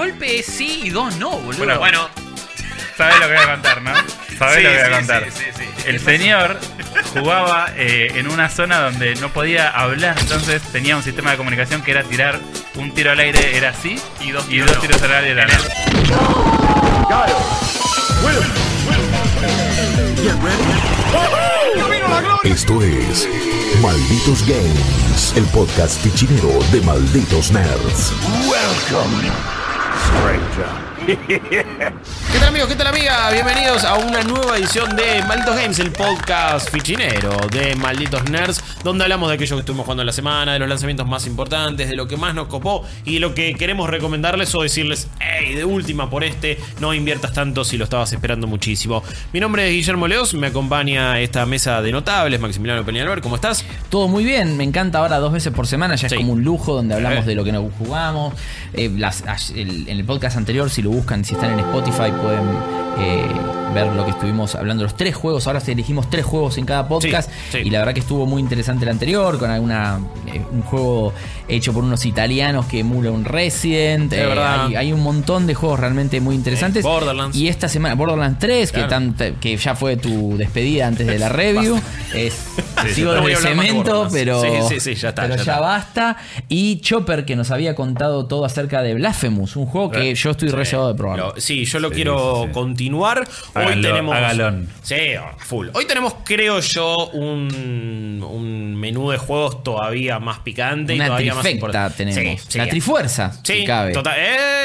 golpe es sí y dos no, boludo. Bueno, Bueno, ¿Sabes lo que voy a contar, no? ¿Sabes Sí, lo que voy a sí, contar? sí, sí, sí. El señor jugaba eh, en una zona donde no podía hablar, entonces tenía un sistema de comunicación que era tirar un tiro al aire, era así, Y dos y tiros dos no. tiros al aire era no. Esto es Malditos Games, el podcast fichinero de Malditos Nerds. stranger. ¿Qué tal amigos? ¿Qué tal amiga? Bienvenidos a una nueva edición de Malditos Games, el podcast fichinero de Malditos Nerds, donde hablamos de aquello que estuvimos jugando en la semana, de los lanzamientos más importantes, de lo que más nos copó y de lo que queremos recomendarles o decirles, hey, de última por este, no inviertas tanto si lo estabas esperando muchísimo. Mi nombre es Guillermo Leos, me acompaña esta mesa de notables, Maximiliano Peñalver, ¿cómo estás? Todo muy bien, me encanta ahora dos veces por semana, ya Sí. es como un lujo donde hablamos Eh. de lo que nos jugamos. Eh, las- as- el- en el podcast anterior, si lo buscan, si están en Spotify, pueden eh, ver lo que estuvimos hablando, los tres juegos. Ahora sí elegimos tres juegos en cada podcast. Sí, sí. Y la verdad que estuvo muy interesante el anterior, con alguna eh, un juego hecho por unos italianos que emula un Resident. Es Eh, hay, hay un montón de juegos realmente muy interesantes. Eh, Borderlands. Y esta semana, Borderlands 3, Claro. que, tan- que ya fue tu despedida antes de la review. es, Sí, sigo de cemento, pero, Sí, sí, sí, ya está, pero ya ya, está. basta. Y Chopper, que nos había contado todo acerca de Blasphemous, un juego que yo estoy re llevado de probar. Lo- sí, yo lo Sí, quiero sí, continuar. Hoy tenemos. Sí, full. Hoy tenemos, creo yo, un, un menú de juegos todavía más picante y todavía más importante. tenemos. Sí, sí. la trifuerza, Sí, si cabe. total.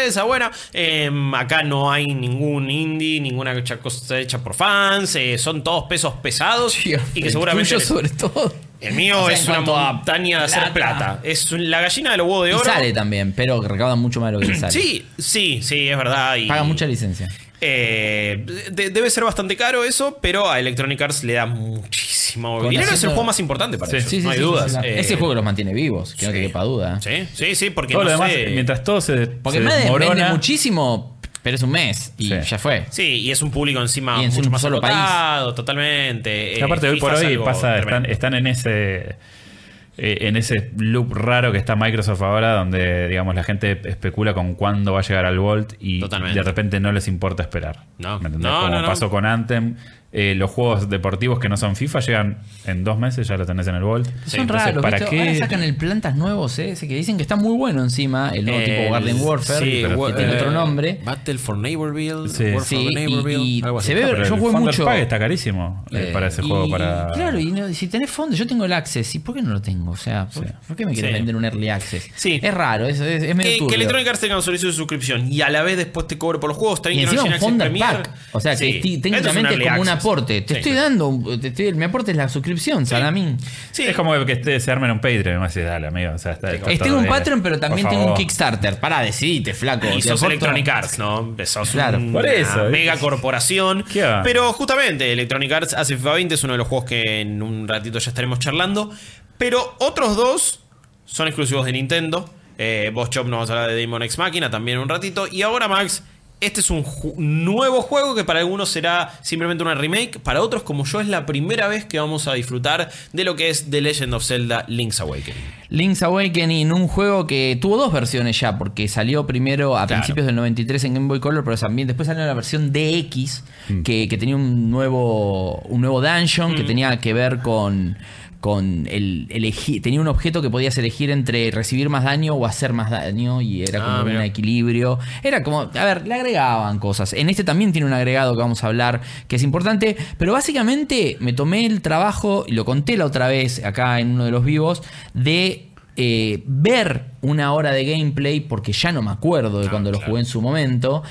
Esa buena. Eh, acá no hay ningún indie, ninguna cosa hecha por fans. eh, son todos pesos pesados. Y que el seguramente. sobre todo. El mío O sea, es una montaña de hacer plata. Es la gallina de los huevos de Y oro. sale también, pero recaudan mucho más de lo que le sale. Sí, sí, sí, es verdad. Y, Paga mucha licencia. Eh, de- debe ser bastante caro eso, pero a Electronic Arts le da muchísimo Con dinero. Es el juego más importante para Sí. ellos, Sí, sí, no hay sí, dudas. sí, sí. Eh, Ese juego los mantiene vivos, que no te quepa duda. Sí, sí, sí, porque Todo no lo demás, sé- mientras todo se, Porque se vende desmorona, muchísimo, pero es un mes y Sí. ya fue. Sí, y es un público encima Y en mucho un más solo país. totalmente. Y Eh, aparte, hoy FIFA por es hoy pasa, están, están en ese eh, en ese loop raro que está Microsoft ahora, donde digamos la gente especula con cuándo va a llegar al Volt y Totalmente. de repente no les importa esperar. No. No, Como no, no. pasó con Anthem. Eh, los juegos deportivos que no son FIFA llegan en dos meses, ya lo tenés en el Volt. Son entonces, raros, ¿para ¿viste? qué? Ahora sacan el plantas nuevos, ¿eh? ese que dicen que está muy bueno encima, el nuevo El- tipo Garden Warfare, sí, pero wa- que tiene eh, otro nombre. Battle for Neighborville. Sí. War for Sí, y- Neighborville, y algo así. se ve- pero yo Founders mucho. Pack está carísimo eh, Eh, para ese Y- juego. Para... Claro, y no- si tenés fondo, yo tengo el Access, ¿y por qué no lo tengo? O sea, ¿por, Sí. por qué me quieres Sí. vender un Early Access? Sí. Es raro, es, es, es medio Que, que. Electronic Arts tenga un servicio de suscripción y a la vez después te cobre por los juegos. Y encima que un no Founder. Pack. O sea, que técnicamente es como un access. Aporte. Te Sí. estoy dando, te estoy- mi aporte es la suscripción, Salamín. Sí. Es como que se armen un Patreon. Sé, dale, amigo. O sea, está tengo un Patreon, pero también tengo un. Kickstarter. Pará, decidite, flaco. Y sos Electronic Arts, ¿no? Sos Claro. una Por eso, mega corporación. Pero justamente Electronic Arts hace FIFA 20, es uno de los juegos que en un ratito ya estaremos charlando. Pero otros dos son exclusivos de Nintendo. Eh, vos, Chop, nos vas a hablar de Demon X Máquina también en un ratito. Y ahora, Max, este es un ju- nuevo juego que para algunos será simplemente una remake. Para otros, como yo, es la primera vez que vamos a disfrutar de lo que es The Legend of Zelda Link's Awakening. Link's Awakening, un juego que tuvo dos versiones ya, porque salió primero a Claro. principios del 93 en Game Boy Color, pero también después salió la versión DX, que, que tenía un nuevo, un nuevo dungeon que tenía que ver con, con el elegir, tenía un objeto que podías elegir entre recibir más daño o hacer más daño, y era Ah, como un equilibrio. Era como, a ver, le agregaban cosas. En este también tiene un agregado que vamos a hablar que es importante, pero básicamente me tomé el trabajo, y lo conté la otra vez acá en uno de los vivos, de eh, ver una hora de gameplay, porque ya no me acuerdo de Ah, cuando lo jugué en su momento.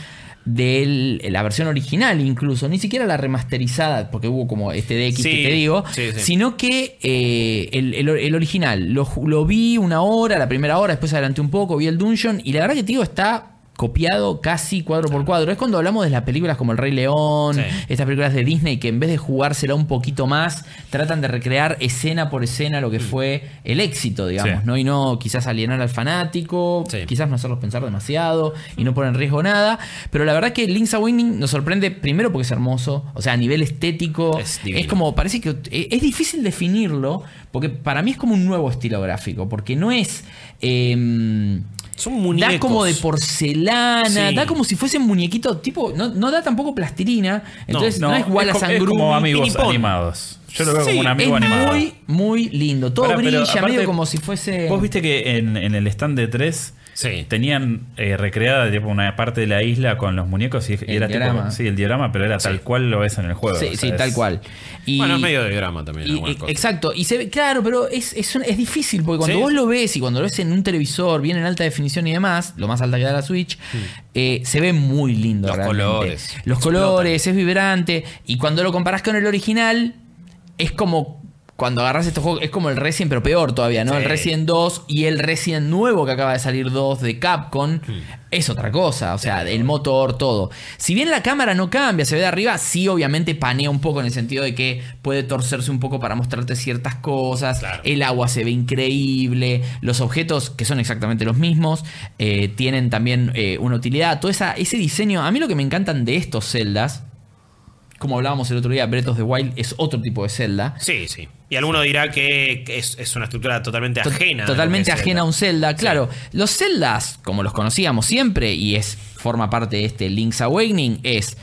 De la versión original incluso, ni siquiera la remasterizada, porque hubo como este DX Sí, que te digo, sí, sí. sino que eh, el, el- el original lo, lo vi una hora, la primera hora, después adelanté un poco, vi el Dungeon y la verdad que te digo, está copiado casi cuadro por cuadro. Es cuando hablamos de las películas como El Rey León, Sí. estas películas de Disney que en vez de jugársela un poquito más, tratan de recrear escena por escena lo que fue el éxito, digamos, Sí. ¿no? Y no quizás alienar al fanático, Sí. quizás no hacerlos pensar demasiado y no poner en riesgo nada. Pero la verdad que Link's Awakening nos sorprende primero porque es hermoso, o sea, a nivel estético, Es como, parece que eh, es difícil definirlo, porque para mí es como un nuevo estilo gráfico, porque no es... em, Son muñecos. Da como de porcelana, Sí. da como si fuesen muñequitos, tipo, no, no da tampoco plastilina. Entonces no, es Wallace co- and es como amigos Pinipón. animados. Yo lo veo Sí, como un amigo es animado. muy, muy lindo. Todo Ahora, brilla, aparte, medio como si fuese. Vos viste que en, en el stand de 3 Sí. tenían eh, recreada tipo, una parte de la isla con los muñecos y, y El era diorama. tipo. Sí, el diorama, pero era tal cual lo ves en el juego. Sí, o sea, sí, es- tal cual. Y, Bueno, es medio de drama también. y- y- cosas. exacto, y se ve, claro, pero es, es, un- es difícil porque cuando Sí. vos lo ves y cuando lo ves en un televisor, bien en alta definición y demás, lo más alta que da la Switch, eh, se ve muy lindo. Los realmente. colores. Los Explotan. colores, es vibrante. Y cuando lo comparás con el original, es como. Cuando agarras estos juegos, es como el Resident, pero peor todavía, ¿no? Sí. El Resident 2 y el Resident nuevo que acaba de salir 2 de Capcom es otra cosa. O sea, el motor, todo. Si bien la cámara no cambia, se ve de arriba, sí, obviamente panea un poco en el sentido de que puede torcerse un poco para mostrarte ciertas cosas. Claro. El agua se ve increíble. Los objetos, que son exactamente los mismos, eh, tienen también eh, una utilidad. Todo esa, ese diseño. A mí lo que me encantan de estos celdas. Como hablábamos el otro día, Breath of the Wild es otro tipo de celda. Sí, sí. Y alguno dirá que es, es una estructura totalmente To- ajena. a Totalmente es ajena a un Zelda. Zelda, claro. Los Zeldas, como los conocíamos siempre, y es forma parte de este Link's Awakening, es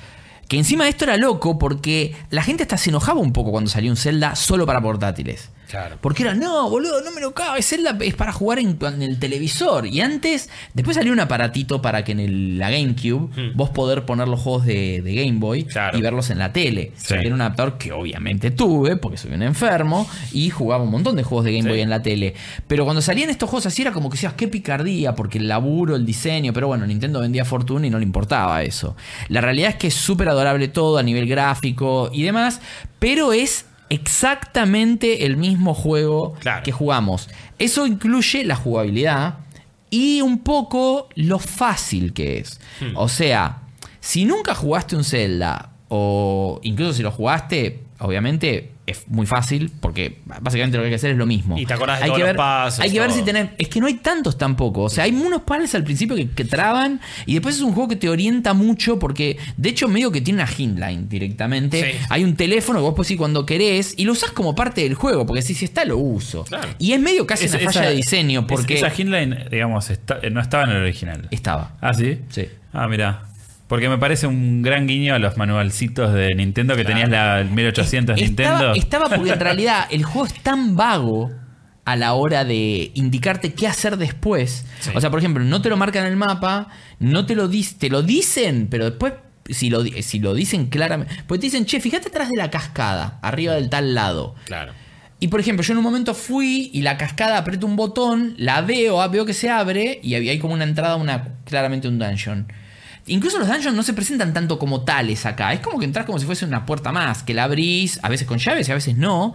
que encima esto era loco porque la gente hasta se enojaba un poco cuando salió un Zelda solo para portátiles. Claro. Porque era, no, boludo, no me lo. Zelda es para jugar en, en el televisor. Y antes, después salió un aparatito para que en el- la GameCube vos poder poner los juegos de, de Game Boy Hmm. Claro. y verlos en la tele. Sí. Era un adaptador que obviamente tuve, porque soy un enfermo, y jugaba un montón de juegos de Game Sí. Boy en la tele. Pero cuando salían estos juegos así era como que decías, qué picardía, porque el laburo, el diseño, pero bueno, Nintendo vendía fortuna y no le importaba eso. La realidad es que es súper adorable todo a nivel gráfico y demás, pero es exactamente el mismo juego Claro. que jugamos. Eso incluye la jugabilidad y un poco lo fácil que es. Hmm. O sea, si nunca jugaste un Zelda, o incluso si lo jugaste, obviamente es muy fácil, porque básicamente lo que hay que hacer es lo mismo. Y te acordás de hay todos que los ver, pasos, Hay que ver si tenés. Es que no hay tantos tampoco. O sea, hay unos pares al principio que, que traban, y después es un juego que te orienta mucho, porque de hecho, medio que tiene una hintline directamente. Sí. Hay un teléfono que vos podés ir cuando querés, y lo usás como parte del juego, porque si, si está, lo uso. Claro. Y es medio casi Es- una falla de diseño, porque. Esa Hintline, digamos, está- eh, no estaba en el original. Estaba. Ah, sí. Sí. Ah, mira. Porque me parece un gran guiño a los manualcitos de Nintendo que tenías la el 1800 Nintendo. Estaba, estaba porque en realidad el juego es tan vago a la hora de indicarte qué hacer después. Sí. O sea, por ejemplo, no te lo marcan en el mapa, no te lo dicen, te lo dicen, pero después si lo, si lo dicen claramente, pues te dicen, che, fíjate atrás de la cascada, arriba del tal lado. Claro. Y por ejemplo, yo en un momento fui y la cascada aprieto un botón, la veo, ah, veo que se abre y había hay como una entrada, una claramente un dungeon. Incluso los dungeons no se presentan tanto como tales acá. Es como que entras como si fuese una puerta más, que la abrís, a veces con llaves y a veces no.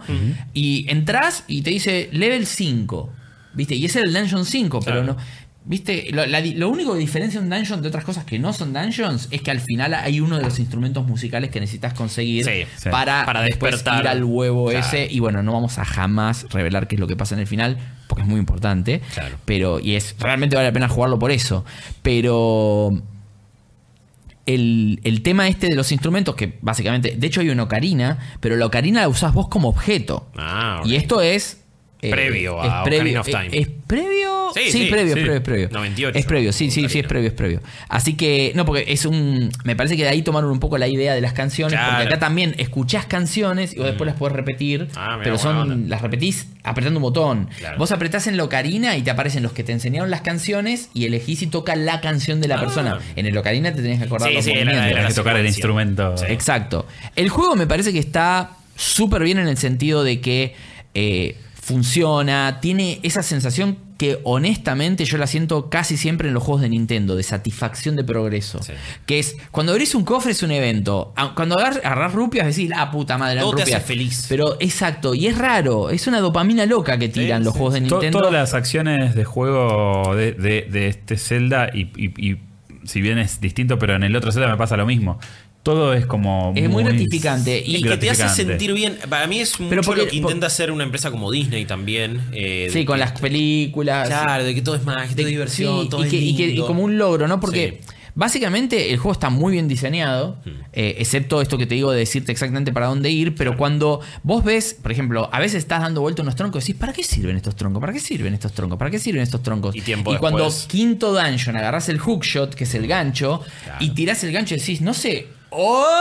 Y entras y te dice level 5. ¿Viste? Y ese es el dungeon 5, pero no. ¿Viste? Lo, la di- lo único que diferencia un dungeon de otras cosas que no son dungeons es que al final hay uno de los instrumentos musicales que necesitas conseguir Sí, sí. para, Para después despertar. ir al huevo Claro. ese. Y bueno, no vamos a jamás revelar qué es lo que pasa en el final, porque es muy importante. Claro. Pero, y es realmente vale la pena jugarlo por eso. Pero el, el tema este de los instrumentos, que básicamente, de hecho hay una ocarina, pero la ocarina la usás vos como objeto. Ah. Y esto es... eh, Previo es a previo, of eh, Time. ¿Es previo? Sí, Sí, sí, previo, sí. es previo, es previo. 98, Es previo, sí, sí, sí, es previo, es previo. Así que, no, porque es un... Me parece que de ahí tomaron un poco la idea de las canciones, Claro. porque acá también escuchás canciones y vos después las podés repetir, Ah, mira, pero son onda. las repetís apretando un botón. Claro. Vos apretás en la ocarina y te aparecen los que te enseñaron las canciones y elegís si toca la canción de la Ah. persona. En el ocarina te tenés que acordar Sí, los sí, era- movimientos. era Tenés que tocar el instrumento. Sí. Exacto. El juego me parece que está súper bien en el sentido de que eh, funciona, tiene esa sensación que honestamente yo la siento casi siempre en los juegos de Nintendo, de satisfacción de progreso. Sí. Que es, cuando abrís un cofre es un evento. Ah, Cuando agar- agarrás rupias decís, ah, puta madre, Todo te hace feliz. Pero exacto, y es raro, es una dopamina loca que tiran Sí, los sí, juegos de Nintendo. todas las acciones de juego de, de- de este Zelda y, y- y si bien es distinto, pero en el otro Zelda me pasa lo mismo. Todo es como Es muy gratificante. Y- Y que te hace sentir bien. Para mí es mucho Pero porque- lo que intenta hacer una empresa como Disney también. eh, Sí, con que- las películas. Claro, de que todo es magia, todo es diversión, Sí, todo y, es que, y que- y como un logro, ¿no? Porque Sí. Básicamente el juego está muy bien diseñado, eh, excepto esto que te digo de decirte exactamente para dónde ir, pero cuando vos ves, por ejemplo, a veces estás dando vuelta unos troncos y decís, ¿para qué sirven estos troncos? ¿Para qué sirven estos troncos? ¿Para qué sirven estos troncos? Y tiempo cuando después. quinto dungeon agarrás el hookshot, que es el gancho, Claro. y tirás el gancho y decís, no sé, ¡Oh!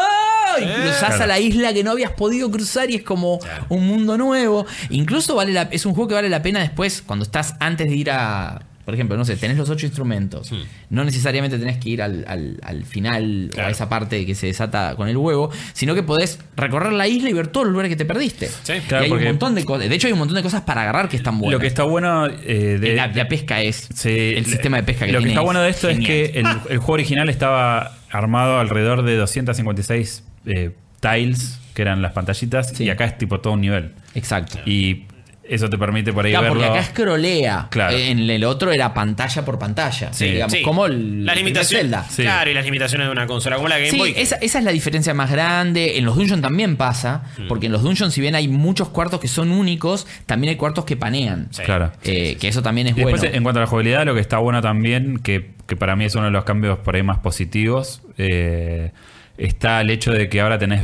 Y Eh. cruzás a la isla que no habías podido cruzar y es como Claro. un mundo nuevo. Incluso vale la, es un juego que vale la pena después cuando estás antes de ir a. Por ejemplo, no sé, tenés los ocho instrumentos. No necesariamente tenés que ir al, al- al final o a esa parte que se desata con el huevo, sino que podés recorrer la isla y ver todos los lugares que te perdiste. Sí, y claro, hay un montón de cosas. De hecho, hay un montón de cosas para agarrar que están buenas. Lo que está bueno eh, de, la, la pesca es. Sí, el sistema de pesca que Lo que está es bueno de esto genial. es que el, el juego original estaba armado alrededor de 256 eh, tiles, que eran las pantallitas, Sí. y acá es tipo todo un nivel. Exacto. Y eso te permite por ahí Claro, verlo. porque acá scrollea. Claro. En el otro era pantalla por pantalla. Sí. digamos, Sí. como el las el limitaciones. Zelda. Sí. Claro, y las limitaciones de una consola como la Game Sí, Boy. esa, esa es la diferencia más grande. En los dungeons también pasa, Mm. porque en los dungeons, si bien hay muchos cuartos que son únicos, también hay cuartos que panean. Sí. Claro. Eh, que eso también es Y después, bueno. en cuanto a la jugabilidad, lo que está bueno también, que, que para mí es uno de los cambios por ahí más positivos, eh, está el hecho de que ahora tenés,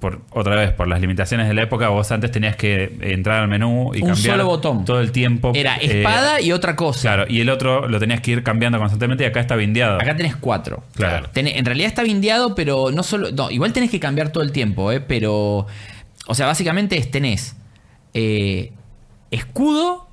por, otra vez, por las limitaciones de la época, vos antes tenías que entrar al menú y Un cambiar solo botón. todo el tiempo. Era eh, espada y otra cosa. Claro, y el otro lo tenías que ir cambiando constantemente y acá está bindeado. Acá tenés cuatro. Claro. Tenés- en realidad está bindeado, pero no solo. No, igual tenés que cambiar todo el tiempo, ¿eh? Pero. O sea, básicamente es tenés eh, escudo,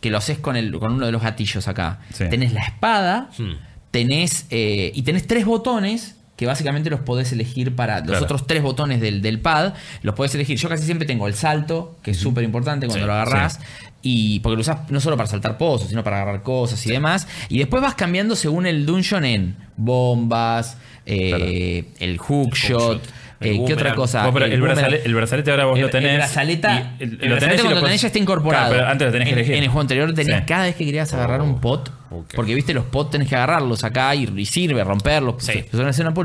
que lo haces con, el, con uno de los gatillos acá. Sí. Tenés la espada, Hmm. tenés. eh, y tenés tres botones. Que básicamente los podés elegir para. Los Claro. otros tres botones del, del pad. Los podés elegir. Yo casi siempre tengo el salto, que es súper importante cuando Sí, lo agarrás. sí. Y porque lo usás no solo para saltar pozos, sino para agarrar cosas y demás. Y después vas cambiando según el dungeon en bombas, eh, el hookshot. El eh, ¿Qué otra cosa? Vos, pero el, brazalete, el brazalete ahora vos El- lo tenés. El brazaleta, y lo brazalete tenés y cuando lo tenés ya está incorporado. Claro, pero antes lo tenés que elegir. En el juego anterior tenías Sí. cada vez que querías agarrar un pot. Porque viste, los pots tenés que agarrarlos acá y, y sirve, romperlos. Sí. pues, hacer una.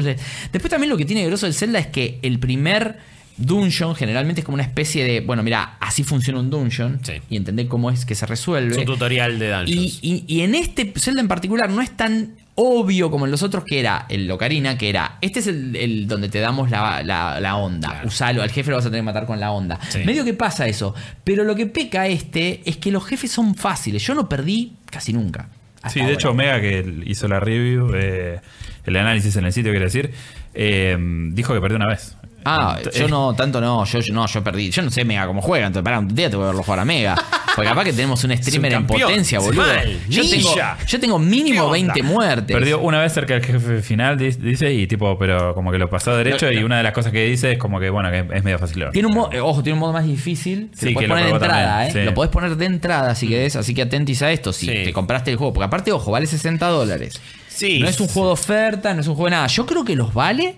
Después también lo que tiene grosso el Zelda es que el primer dungeon generalmente es como una especie de. Bueno, mira, así funciona un dungeon. Sí. Y entender cómo es que se resuelve. Es un tutorial de Y, Dungeons. y- y en este Zelda en particular no es tan obvio como en los otros que era el Locarina, que era, este es el, el donde te damos la, la- la onda, Claro. usalo, al jefe lo vas a tener que matar con la onda. Sí. Medio que pasa eso, pero lo que peca este es que los jefes son fáciles, yo no perdí casi nunca. Sí, de ahora. hecho, Omega, que hizo la review, eh, el análisis en el sitio, quiero decir, eh, dijo que perdió una vez. Ah, yo no, tanto no, yo, yo no, yo perdí. Yo no sé Mega cómo juega, entonces para un día te voy a verlo jugar a Mega. Porque capaz que tenemos un streamer en potencia, boludo. mal, Yo tengo, ninja. yo tengo ¿Qué mínimo onda? 20 muertes. Perdió una vez cerca del jefe final, di- dice, y tipo, pero como que lo pasó derecho, No, y no. una de las cosas que dice es como que, bueno, que es medio fácil. Tiene un modo, eh, ojo, tiene un modo más difícil. Sí, lo que podés lo poner de probó entrada, también, ¿eh? sí. Lo podés poner de entrada si querés, así que atentis a esto si Sí. te compraste el juego. Porque aparte, ojo, vale 60 dólares. Sí. No es un juego de oferta, no es un juego de nada. Yo creo que los vale.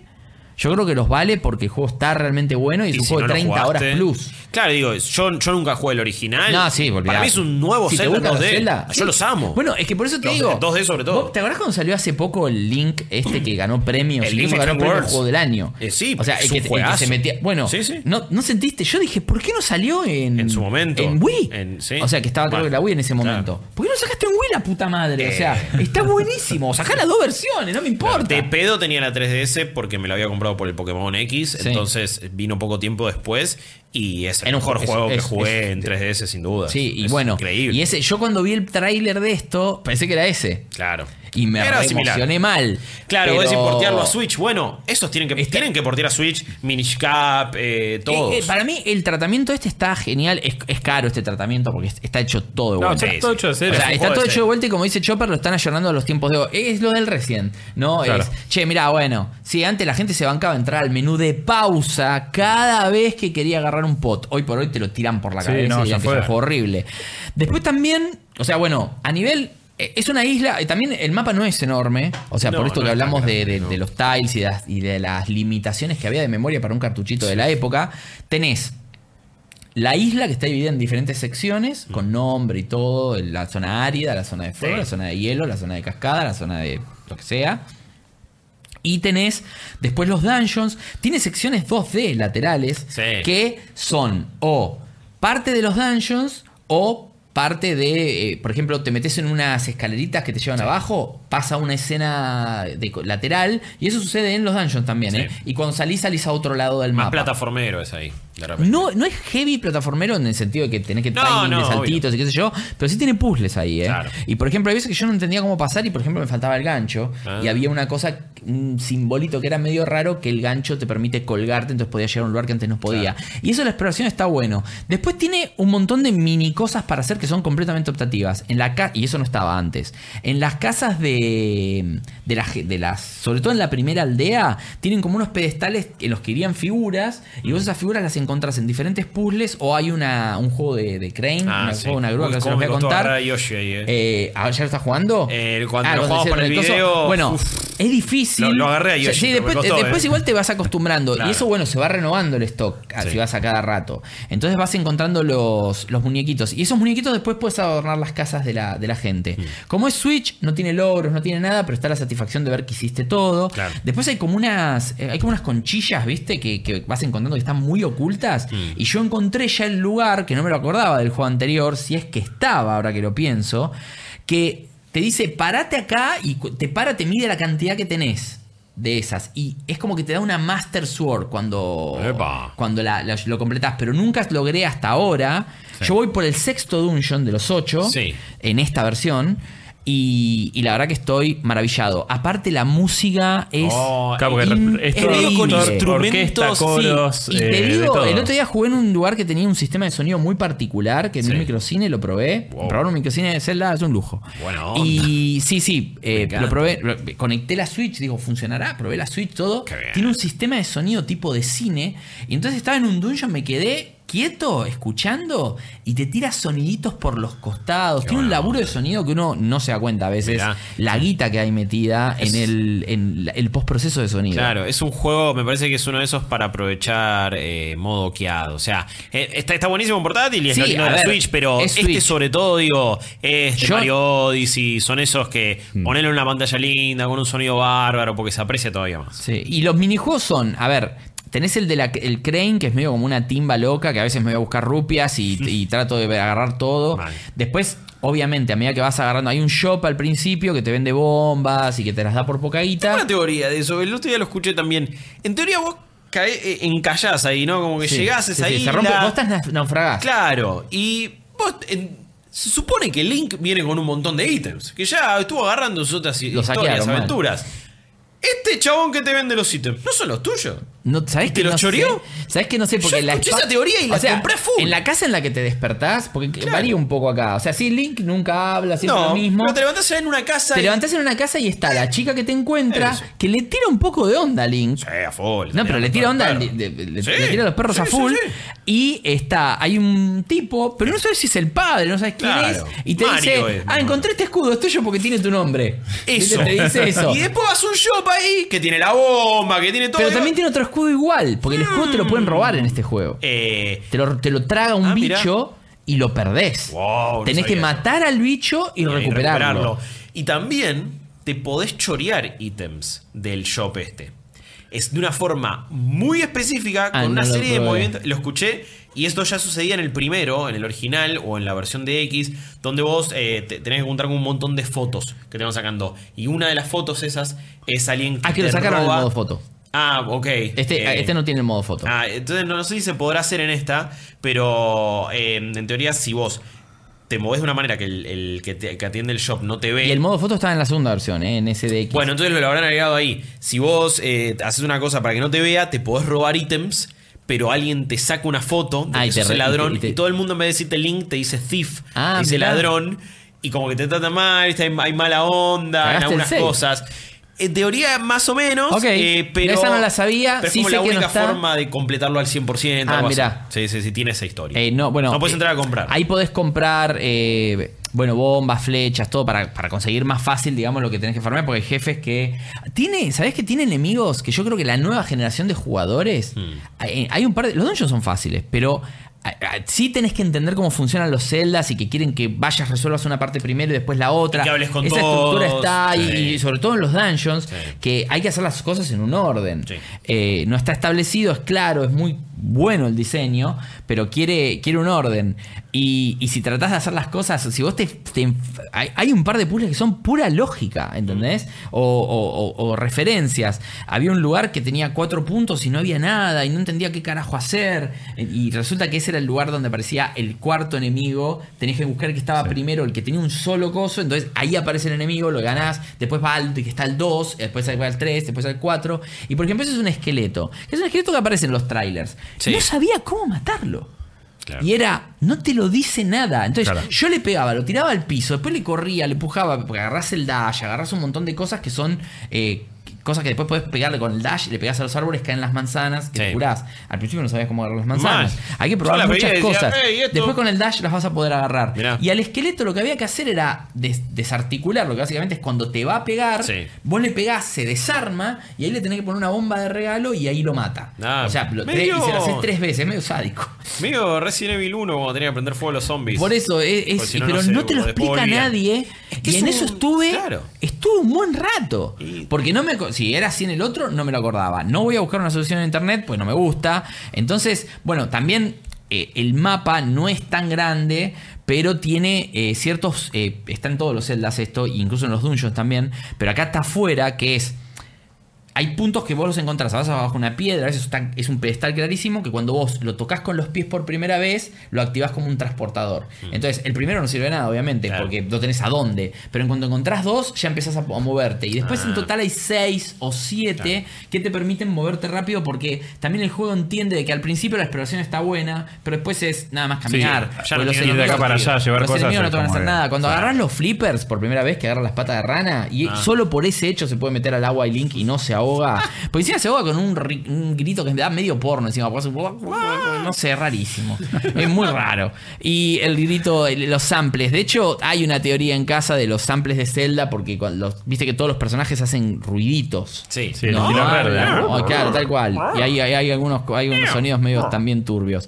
Yo creo que los vale porque el juego está realmente bueno y es Y un si juego de lo 30 horas plus. Claro, digo, yo, yo nunca jugué el original. No, sí. Para mí es un nuevo Si Zelda gustan los 2D. Zelda, yo sí. los amo. Bueno, es que por eso te Los digo. 2D sobre todo. ¿vos ¿Te acordás cuando salió hace poco el Link este que ganó premios? El Link ganó premio juego del año. Eh, sí, o sea, es el que, el que se metía. Bueno, Sí, sí. ¿no, ¿no sentiste? Yo dije, ¿por qué no salió en. En su momento. En Wii. En- sí. O sea, que estaba creo que la Wii en ese claro. momento. ¿Por qué no sacaste en Wii la puta madre? O sea, Eh. está buenísimo. Sacá las dos versiones, no me importa. De pedo tenía la 3DS porque me la había comprado por el Pokémon X. Sí. Entonces vino poco tiempo después. Y es el En un mejor juego- juego es- que jugué es- en 3DS, sin duda. Sí, y Es bueno, Increíble. y ese, yo cuando vi el tráiler de esto, pensé que era ese. Claro. Y me Era re emocioné mal. Claro, pero... vos decís portearlo a Switch. Bueno, esos tienen que, Está- tienen que portear a Switch, Minish Cap, eh, todos. Eh, eh, para mí, el tratamiento este está genial. Es, es caro este tratamiento porque es- está hecho todo de No, vuelta. está todo hecho de O cero. sea, un está juego todo de hecho de cero. vuelta y como dice Chopper, lo están ayornando a los tiempos de hoy. Es lo del recién, ¿no? Claro. Es, che, mira, bueno, si antes la gente se bancaba a entrar al menú de pausa cada vez que quería agarrar un pot. Hoy por hoy te lo tiran por la Sí, cabeza no, y ya fue. es un juego horrible. Después también, o sea, bueno, a nivel... eh, Es una isla, eh, también el mapa no es enorme, o sea, No, por esto no que hablamos de, grande, de- no. de los tiles y de, las, y de las limitaciones que había de memoria para un cartuchito de la época, tenés la isla que está dividida en diferentes secciones, con nombre y todo, la zona árida, la zona de fuego, Sí. la zona de hielo, la zona de cascada, la zona de lo que sea. Y tenés después los dungeons, tiene secciones 2D laterales Sí. que son o parte de los dungeons o parte de, eh, por ejemplo, te metes en unas escaleritas que te llevan abajo, pasa una escena de lateral y eso sucede en los dungeons también, ¿eh? Y cuando salís, salís a otro lado del Más mapa. plataformero es ahí. de repente. No, no es heavy plataformero en el sentido de que tenés que No, timing no, de saltitos y qué sé yo, pero sí tiene puzzles ahí, ¿eh? Claro. Y por ejemplo, hay veces que yo no entendía cómo pasar y por ejemplo me faltaba el gancho Ah. y había una cosa, un simbolito que era medio raro que el gancho te permite colgarte, entonces podías llegar a un lugar que antes no podía. Y eso la exploración está bueno. Después tiene un montón de mini cosas para hacer que son completamente optativas. En la ca- y eso no estaba antes. En las casas de, de, la ge- de las, sobre todo en la primera aldea, tienen como unos pedestales en los que irían figuras y vos esas figuras las encontrás en diferentes puzzles o hay una, un juego de, de crane, Ah, una, sí. juego, una grúa Uy, que se los voy a contar. agarrar a Yoshi ahí, eh. Eh, ¿ah, ¿Ya lo estás jugando? Eh, cuando Ah, lo jugamos el coso. video, Bueno, uf. Es difícil. Lo- lo agarré a Yoshi, Sí, pero me después, costó, después eh. igual te vas acostumbrando. Claro. Y eso, bueno, se va renovando el stock Sí. si vas a cada rato. Entonces vas encontrando los, los muñequitos. Y esos muñequitos después puedes adornar las casas de la, de la gente. Mm. Como es Switch, no tiene logros, no tiene nada, pero está la satisfacción de ver que hiciste todo. Claro. Después hay como unas. eh, hay como unas conchillas, ¿viste? Que, que vas encontrando que están muy ocultas. Mm. Y yo encontré ya el lugar, que no me lo acordaba del juego anterior, si es que estaba, ahora que lo pienso, que te dice, parate acá y te para, te mide la cantidad que tenés de esas. Y es como que te da una Master Sword cuando, Epa. cuando la- la- lo completás. Pero nunca logré hasta ahora. Yo voy por el sexto dungeon de los ocho Sí. en esta versión. Y, y la verdad que estoy maravillado. Aparte, la música es. Oh, Claro, es todo con orquesta, instrumentos, coros, Y eh, te digo, el otro día jugué en un lugar que tenía un sistema de sonido muy particular, que en Sí. un microcine lo probé. Wow. Probar un microcine de Zelda es un lujo. Buena onda. Y sí, sí, eh, lo probé, lo- conecté la Switch, digo, funcionará, probé la Switch, todo. Qué bien. Tiene un sistema de sonido tipo de cine. Y entonces estaba en un dungeon, me quedé quieto, escuchando, y te tira soniditos por los costados. Qué Tiene un laburo de sonido que uno no se da cuenta a veces. Mirá. La guita que hay metida Es- en el, en el postproceso de sonido. Claro, es un juego, me parece que es uno de esos para aprovechar eh, modo oqueado. O sea, eh, está, está buenísimo en portátil y es Sí, de la ver, Switch, pero es este Switch. sobre todo, digo, este Yo- Mario Odyssey, son esos que ponerlo en una pantalla linda, con un sonido bárbaro, porque se aprecia todavía más. Sí, y los minijuegos son, a ver, tenés el de la, el Crane, que es medio como una timba loca, que a veces me voy a buscar rupias y, y trato de agarrar todo. Después, obviamente, a medida que vas agarrando, hay un shop al principio que te vende bombas y que te las da por poca guita. una teoría de eso, el otro día lo escuché también. En teoría vos cae, eh, encallás ahí, ¿no? Como que Sí, llegás a esa sí, isla. se rompe, vos estás naufragás. Claro, y vos, en- se supone que Link viene con un montón de ítems, que ya estuvo agarrando sus otras historias, saquearon, aventuras. Este chabón que te vende los ítems, ¿no son los tuyos? No, ¿Sabés ¿Te que los no choreó? sé? ¿Sabés que no sé? Porque Yo la escuché esa teoría y la compré full. En la casa en la que te despertás, porque Claro. varía un poco acá. O sea, sí, Link nunca habla, siempre no, lo mismo. pero te levantás en una casa Te y... levantás en una casa y está la chica que te encuentra, Eso. que le tira un poco de onda a Link. Sí, a full. No, pero le tira onda, le, le- le- Sí, le tira a los perros sí, a full. sí. Y está, hay un tipo, pero no sabes si es el padre, no sabes quién Claro, es. Y te Mario dice, es, ah, encontré este escudo, es tuyo porque tiene tu nombre. Eso. ¿Viste? Te dice eso. Y después vas a un shop ahí que tiene la bomba, que tiene todo. Pero también tiene otro escudo igual, porque el escudo te lo pueden robar en este juego. Eh, Te lo, te lo traga un Ah, mirá. bicho y lo perdés. Wow, no Tenés que matar al bicho y, y recuperarlo. Y también te podés chorear ítems del shop este. Es de una forma muy específica, Ah, con una no serie de movimientos. Lo escuché y esto ya sucedía en el primero, en el original o en la versión de X, donde vos eh, te- tenés que encontrar con un montón de fotos que te van sacando. Y una de las fotos esas es alguien que Ah, que lo sacaron roba- modo foto. Ah, ok. Este, Eh, este no tiene el modo foto. Ah, entonces no, no sé si se podrá hacer en esta, pero eh, en teoría si vos te movés de una manera que el, el que, te- que atiende el shop no te ve. y el modo foto estaba en la segunda versión, ¿eh? en SDX. Bueno, entonces lo habrán agregado ahí. Si vos eh, haces una cosa para que no te vea, te podés robar ítems, pero alguien te saca una foto de Ah, que y te sos el ladrón y te- todo el mundo en vez de decirte link te dice thief, Ah, te dice mirá. ladrón y como que te trata mal, hay, hay mala onda en Cagaste algunas cosas. En teoría, más o menos. Ok, eh, pero. esa no la sabía, Pero es sí como sé la que no única está. forma de completarlo al 100%. Ah, algo así. mirá. Sí, sí, sí, tiene esa historia. Eh, no, bueno, No puedes eh, entrar a comprar. Ahí podés comprar, eh, bueno, bombas, flechas, todo para, para conseguir más fácil, digamos, lo que tenés que farmear, porque hay jefes que... Tiene, ¿sabés que tiene enemigos que yo creo que la nueva generación de jugadores... Hmm. Hay, hay un par de... Los dungeons son fáciles, pero... Sí tenés que entender cómo funcionan los celdas y que quieren que vayas, resuelvas una parte primero y después la otra. Y que hables con Esa todos. estructura está y- sobre todo en los dungeons, Sí. que hay que hacer las cosas en un orden. Sí. Eh, no está establecido, es claro, es muy bueno el diseño, pero quiere, quiere un orden. Y, y si tratás de hacer las cosas, si vos te... te hay, hay un par de puzzles que son pura lógica, ¿entendés? O, o- o- o referencias. Había un lugar que tenía cuatro puntos y no había nada y no entendía qué carajo hacer. Y resulta que ese era el lugar donde aparecía el cuarto enemigo. Tenías que buscar el que estaba primero, el que tenía un solo coso. Entonces ahí aparece el enemigo, lo ganás. Después va al que está el 2, después va al 3, después al 4. Y por ejemplo, ese es un esqueleto. Que es un esqueleto que aparece en los trailers. Sí. No sabía cómo matarlo. Claro. Y era, no te lo dice nada. Entonces Claro. yo le pegaba, lo tiraba al piso, después le corría, le empujaba, porque agarrás el dash, agarrás un montón de cosas que son eh, cosas que después podés pegarle con el dash, le pegás a los árboles, caen las manzanas, que te curás. Al principio no sabías cómo agarrar las manzanas. Mal. Hay que probar muchas y decía, cosas. Después con el dash las vas a poder agarrar. Mirá. Y al esqueleto lo que había que hacer era des- desarticular, lo que básicamente es cuando te va a pegar, Sí. vos le pegás, se desarma y ahí le tenés que poner una bomba de regalo y ahí lo mata. Ah, o sea, lo- medio- y se lo haces tres veces, es medio sádico. Medio Resident Evil 1 cuando tenía que prender fuego a los zombies. Por eso, es, es- Porque si no, pero no sé, no te lo explica nadie. Es que y es en un- eso estuve. claro. Estuve un buen rato. Y- Porque no me. Si era así en el otro, no me lo acordaba. No voy a buscar una solución en internet, pues no me gusta. Entonces, bueno, también eh, el mapa no es tan grande. Pero tiene eh, ciertos. eh, está en todos los celdas esto, incluso en los dungeons también. Pero acá está afuera, que es hay puntos que vos los encontrás vas abajo de una piedra, eso está- es un pedestal clarísimo que cuando vos lo tocas con los pies por primera vez, lo activás como un transportador. Entonces, el primero no sirve de nada, obviamente, Claro. porque no tenés a dónde. Pero en cuanto encontrás dos, ya empezás a, moverte. Y después en total hay seis o siete que te permiten moverte rápido porque también el juego entiende de que al principio la exploración está buena, pero después es nada más caminar. ya no los de acá para allá, llevar los cosas. enemigos no te van a hacer nada. Cuando Claro. agarras los flippers por primera vez, que agarras las patas de rana, y Ah. solo por ese hecho se puede meter al agua y Link y no se ahoga. Porque encima se ahoga con un, ri- un grito que da medio porno encima. No sé, rarísimo. Es muy raro. Y el grito, el- los samples. De hecho, hay una teoría en casa de los samples de Zelda, porque cuando los- viste que todos los personajes hacen ruiditos. Sí. Sí, los giros verdes. Oh, claro, tal cual. Y hay, hay- hay algunos, hay unos sonidos medio también turbios.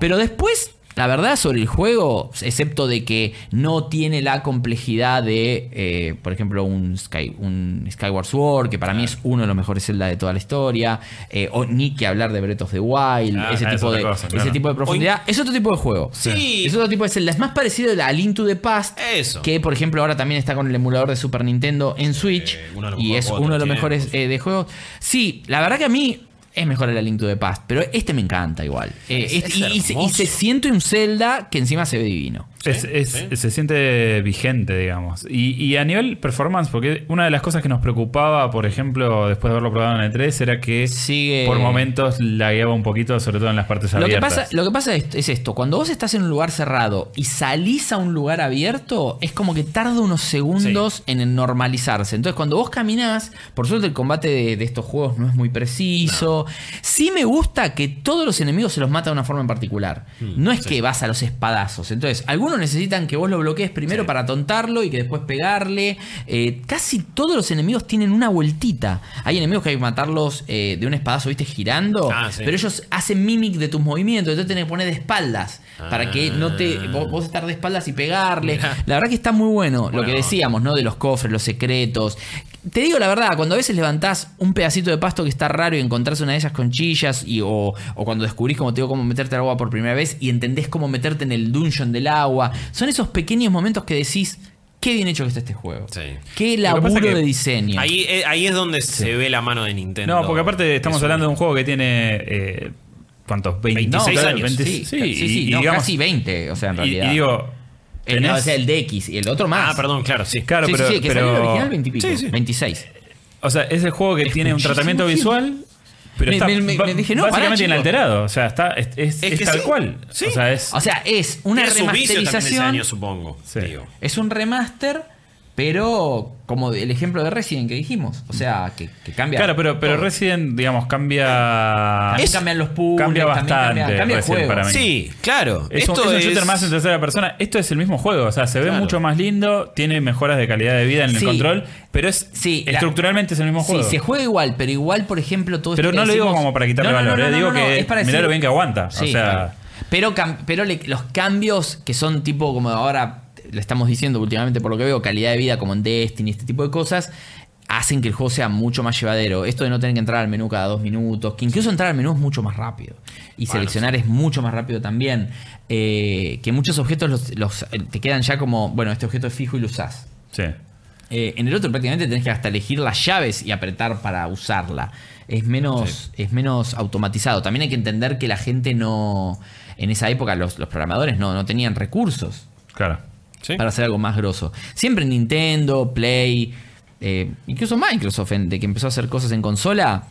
Pero después, la verdad sobre el juego, excepto de que no tiene la complejidad de, eh, por ejemplo, un, Sky, un Skyward Sword, que para mí es uno de los mejores Zelda de toda la historia, eh, o ni que hablar de Breath of the Wild, Ah, ese, es tipo de, cosa, ese claro. tipo de profundidad. Es otro tipo de juego. Sí. Es otro tipo de Zelda. Es más parecido a Link to the Past, Eso. que por ejemplo ahora también está con el emulador de Super Nintendo en Switch, Eh, y es uno de los mejores eh, de juegos. Sí, la verdad que a mí es mejor el A Link to the Past, pero este me encanta igual. Eh, Es- este- es y, y se, y se siente un Zelda que encima se ve divino. Es- Sí, es- sí. Se siente vigente, digamos. Y, y a nivel performance, porque una de las cosas que nos preocupaba, por ejemplo, después de haberlo probado en E3, era que Sigue- por momentos lagueaba un poquito, sobre todo en las partes Lo que, abiertas. pasa, lo que pasa es, es esto, cuando vos estás en un lugar cerrado y salís a un lugar abierto, es como que tarda unos segundos en normalizarse. Entonces cuando vos caminás, por suerte el combate de, de estos juegos no es muy preciso. Sí me gusta que todos los enemigos se los mata de una forma en particular. no es que vas a los espadazos. Entonces, algunos necesitan que vos lo bloquees primero para tontarlo y que después pegarle. Eh, casi todos los enemigos tienen una vueltita. Hay enemigos que hay que matarlos eh, de un espadazo, viste, girando. Ah, sí. Pero ellos hacen mimic de tus movimientos, entonces tenés que poner de espaldas para que no te vos, vos estar de espaldas y pegarle. Mirá. La verdad que está muy bueno, lo que decíamos, ¿no? De los cofres, los secretos. Te digo la verdad, cuando a veces levantás un pedacito de pasto que está raro y encontrás una de esas conchillas y, o, o cuando descubrís, como te digo, cómo meterte al agua por primera vez y entendés cómo meterte en el dungeon del agua, son esos pequeños momentos que decís, qué bien hecho que está este juego. Sí. Qué que laburo que de diseño. Ahí, eh, ahí es donde se ve la mano de Nintendo. No, porque aparte estamos Es hablando de un juego que tiene. eh, ¿Cuántos? 26 claro, años. 20 Sí, sí, y- sí, y no, digamos- casi 20, o sea, en realidad. Y, digo. El, no, tenés- o sea, el DX y el otro más. Ah, perdón, claro, sí. Claro, sí, pero. sí, sí, que pero- salió el original 20 y pico, Sí, sí. 26. O sea, es el juego que tiene un tratamiento tiempo. visual. Pero Me- está me- me- ba- me dije, no, básicamente chico. inalterado. O sea, está, es, es- Es es que tal cual. sí. O sea, es. O sea, es una remasterización. año, supongo. Sí. digo. Es un remaster, pero como el ejemplo de Resident que dijimos. O sea, que, que cambia. Claro, pero, pero todo. Resident, digamos, cambia. También es- cambian los puzzles. cambia también bastante Cambia, cambia el juego. para mí. Sí, claro. Es un, Esto es un shooter más en tercera persona. Esto es el mismo juego. O sea, se ve Claro. mucho más lindo. Tiene mejoras de calidad de vida en Sí. el control. Pero es Sí, la- estructuralmente es el mismo Sí, juego. se juega igual, pero igual, por ejemplo, todo Pero no lo digo como para quitarle No, valor. no, eh, no, digo no, no, que es para mirá decir- lo bien que aguanta. Sí, o sea, claro. Pero, pero le- los cambios que son tipo como ahora le estamos diciendo últimamente por lo que veo, calidad de vida como en Destiny, este tipo de cosas, hacen que el juego sea mucho más llevadero. Esto de no tener que entrar al menú cada dos minutos, que incluso entrar al menú es mucho más rápido. Y seleccionar es mucho más rápido también. Eh, que muchos objetos los, los- eh, te quedan ya como, bueno, este objeto es fijo y lo usás. Sí. Eh, en el otro prácticamente tenés que hasta elegir las llaves y apretar para usarla. Es menos, es menos automatizado. También hay que entender que la gente no. En esa época los, los programadores no, no tenían recursos Claro. Para hacer algo más grosso. Siempre Nintendo, Play, eh, incluso Microsoft, de que empezó a hacer cosas en consola,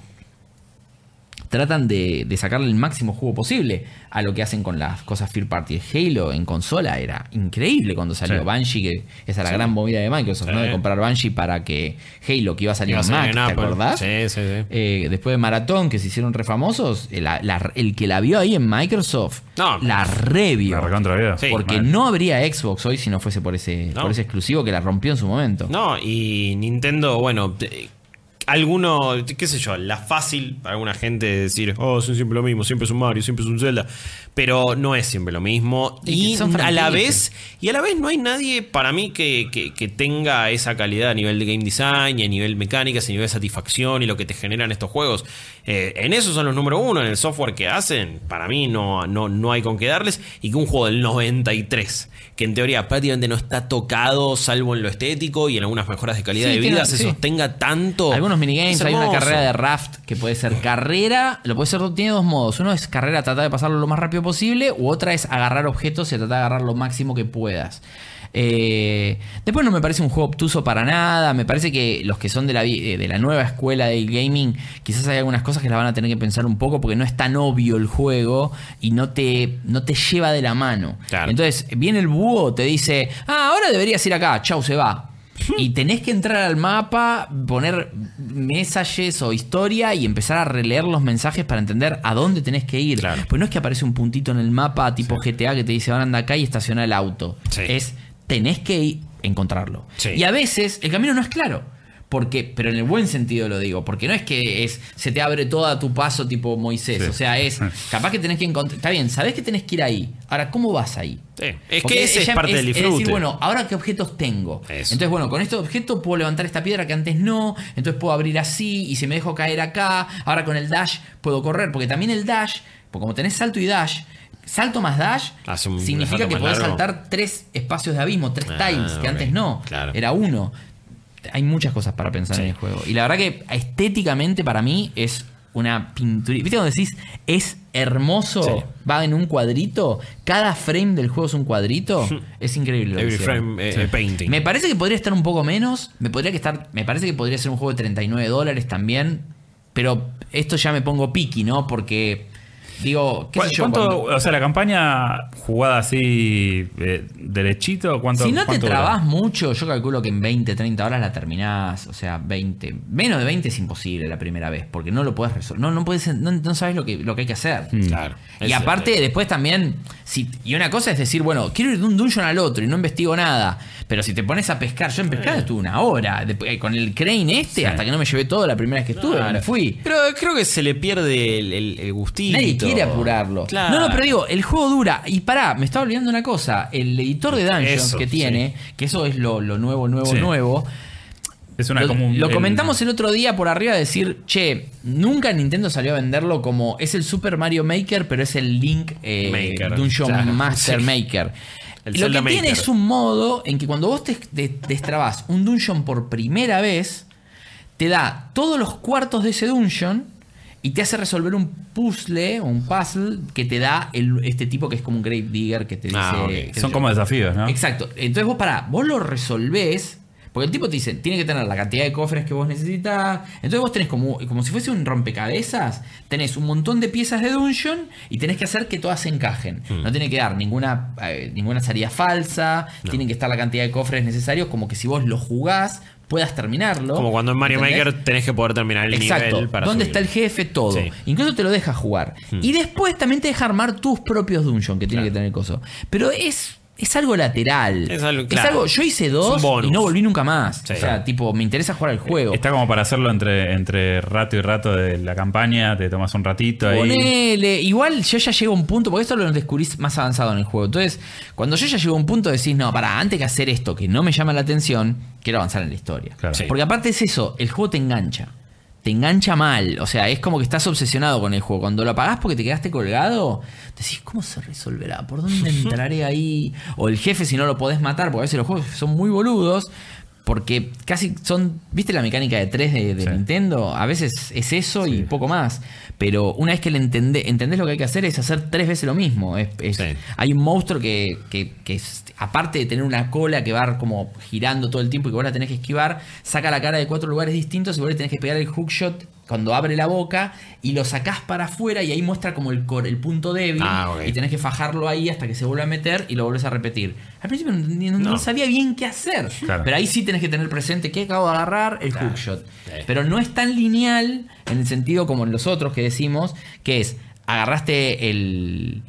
tratan de, de sacarle el máximo jugo posible a lo que hacen con las cosas Fear Party. Halo en consola era increíble cuando salió Sí. Bungie, que esa era la gran movida de Microsoft, ¿no? De comprar Bungie para que Halo, que iba a salir Iba a en Mac, en ¿te Apple. acordás? Sí, sí, sí. Eh, después de Maratón, que se hicieron refamosos, el, la- el que la vio ahí en Microsoft, No, la revio. La. Porque Mal. no habría Xbox hoy si no fuese por ese, No. por ese exclusivo que la rompió en su momento. No, y Nintendo, bueno, te- alguno, qué sé yo, la fácil para alguna gente de decir, oh, son siempre lo mismo, siempre es un Mario, siempre es un Zelda, pero no es siempre lo mismo. Y a la vez, y a la vez no hay nadie para mí que, que- que tenga esa calidad a nivel de game design, y a nivel mecánicas, y a nivel de satisfacción y lo que te generan estos juegos. Eh, en eso son los número uno, en el software que hacen, para mí no, no, no hay con qué darles, y que un juego del 93, que en teoría prácticamente no está tocado, salvo en lo estético y en algunas mejoras de calidad Sí, de tiene- vida, se sí. sostenga tanto. Algunos minigames, Es hay una carrera de raft que puede ser carrera, lo puede ser, tiene dos modos. Uno es carrera, tratar de pasarlo lo más rápido posible, u otra es agarrar objetos y tratar de agarrar lo máximo que puedas. Eh, después no me parece un juego obtuso para nada, me parece que los que son de la, eh, de la nueva escuela del gaming, quizás hay algunas cosas que las van a tener que pensar un poco porque no es tan obvio el juego y no te, no te lleva de la mano. Claro. Entonces viene el búho, te dice, ah, ahora deberías ir acá, chau, se va. Y tenés que entrar al mapa, poner mensajes o historia y empezar a releer los mensajes para entender a dónde tenés que ir. Claro. Pues no es que aparece un puntito en el mapa tipo GTA que te dice ahora anda acá y estaciona el auto. Sí. Es tenés que encontrarlo. Sí. Y a veces el camino no es claro. Porque, pero en el buen sentido lo digo, porque no es que es se te abre todo a tu paso tipo Moisés, Sí. o sea, es capaz que tenés que encontrar, está bien, sabés que tenés que ir ahí. Ahora, ¿cómo vas ahí? Sí, Es Porque que ese es parte del es disfrute. decir, bueno, ahora qué objetos tengo. Eso. Entonces, bueno, con este objeto puedo levantar esta piedra que antes no. Entonces puedo abrir así. Y si me dejo caer acá, ahora con el dash puedo correr. Porque también el dash, porque como tenés salto y dash, salto más dash un significa que podés largo. saltar tres espacios de abismo, tres Ah, times, que antes no. Claro. Era uno. Hay muchas cosas para pensar Sí. en el juego. Y la verdad que estéticamente para mí es una pintura. ¿Viste cuando decís es hermoso? Sí. Va en un cuadrito. Cada frame del juego es un cuadrito. es increíble. lo Every frame eh, painting. Me parece que podría estar un poco menos. Me podría que estar. Me parece que podría ser un juego de 39 dólares también. Pero esto ya me pongo piqui, ¿no? Porque. Digo, qué sé yo. ¿Cuánto, cuando- o sea, la campaña jugada así eh, derechito, ¿cuánto si no te cuánto dura? trabas mucho, yo calculo que en 20, 30 horas la terminás. O sea, 20. Menos de 20 es imposible la primera vez. Porque no lo puedes resolver. No, no, puedes, no, no sabes lo que, lo que hay que hacer. Claro. Y aparte, después también. Si, y una cosa es decir, bueno, quiero ir de un dungeon al otro y no investigo nada. Pero si te pones a pescar, yo en pescar estuve una hora. eh, con el crane este, Sí. hasta que no me llevé todo la primera vez que estuve, Claro. me fui. Pero creo que se le pierde el, el- el gustito. Nadie quiere apurarlo. Claro. No, no, pero digo, el juego dura. Y pará, me estaba olvidando una cosa. El editor de Dungeons Eso, que tiene, que eso es lo, lo nuevo, nuevo, Sí. nuevo. Es una lo, como un- lo el- comentamos el otro día por arriba de decir, che, nunca Nintendo salió a venderlo como es el Super Mario Maker, pero es el Link eh, Maker, Dungeon claro, Master sí. Maker. El lo que tiene Maker. es un modo en que cuando vos te, te- destrabás un dungeon por primera vez, te da todos los cuartos de ese dungeon y te hace resolver un puzzle o un puzzle que te da el- este tipo que es como un Grave Digger que te dice. Ah, qué sé Son como desafíos, ¿no? Exacto. Entonces vos pará, vos lo resolvés. Porque el tipo te dice, tiene que tener la cantidad de cofres que vos necesitas. Entonces vos tenés como, como si fuese un rompecabezas, tenés un montón de piezas de dungeon y tenés que hacer que todas se encajen. Hmm. No tiene que dar ninguna, eh, ninguna salida falsa, tienen que estar la cantidad de cofres necesarios, como que si vos lo jugás, puedas terminarlo. Como cuando en Mario ¿entendés? Maker tenés que poder terminar el Exacto. nivel para ¿Dónde subir. está el jefe? Todo. Sí. Incluso te lo deja jugar. Y después también te deja armar tus propios dungeons que tiene Claro. que tener el coso. Pero es, es algo lateral. Es algo- claro. yo hice Es dos y no volví nunca más. Sí. O sea, tipo, me interesa jugar al juego. Está como para hacerlo entre, entre rato y rato de la campaña, te tomas un ratito ahí. Ponele, igual yo ya llego a un punto, porque esto lo descubrís más avanzado en el juego. Entonces, cuando yo ya llego a un punto decís, no, para, antes que hacer esto que no me llama la atención, quiero avanzar en la historia. Claro. Sí. Porque aparte es eso, el juego te engancha. Te engancha mal. O sea, es como que estás obsesionado con el juego. Cuando lo apagás porque te quedaste colgado, decís, ¿cómo se resolverá? ¿Por dónde entraré ahí? O el jefe si no lo podés matar, porque a veces los juegos son muy boludos. Porque casi son, ¿viste la mecánica de 3 de, de Sí. Nintendo? A veces es eso y poco más. Pero una vez que le entendés, entendés lo que hay que hacer es hacer tres veces lo mismo. Es- es- Sí. Hay un monstruo que, que- que es- aparte de tener una cola que va como girando todo el tiempo y que vos la tenés que esquivar, saca la cara de cuatro lugares distintos y vos le tenés que pegar el hookshot cuando abre la boca y lo sacás para afuera y ahí muestra como el, cor- el punto débil Ah, y tenés que fajarlo ahí hasta que se vuelva a meter y lo volvés a repetir. Al principio no, no- no No. sabía bien qué hacer, Claro. pero ahí sí tenés que tener presente que acabo de agarrar el hookshot. Sí. Pero no es tan lineal en el sentido como en los otros que decimos, que es agarraste el,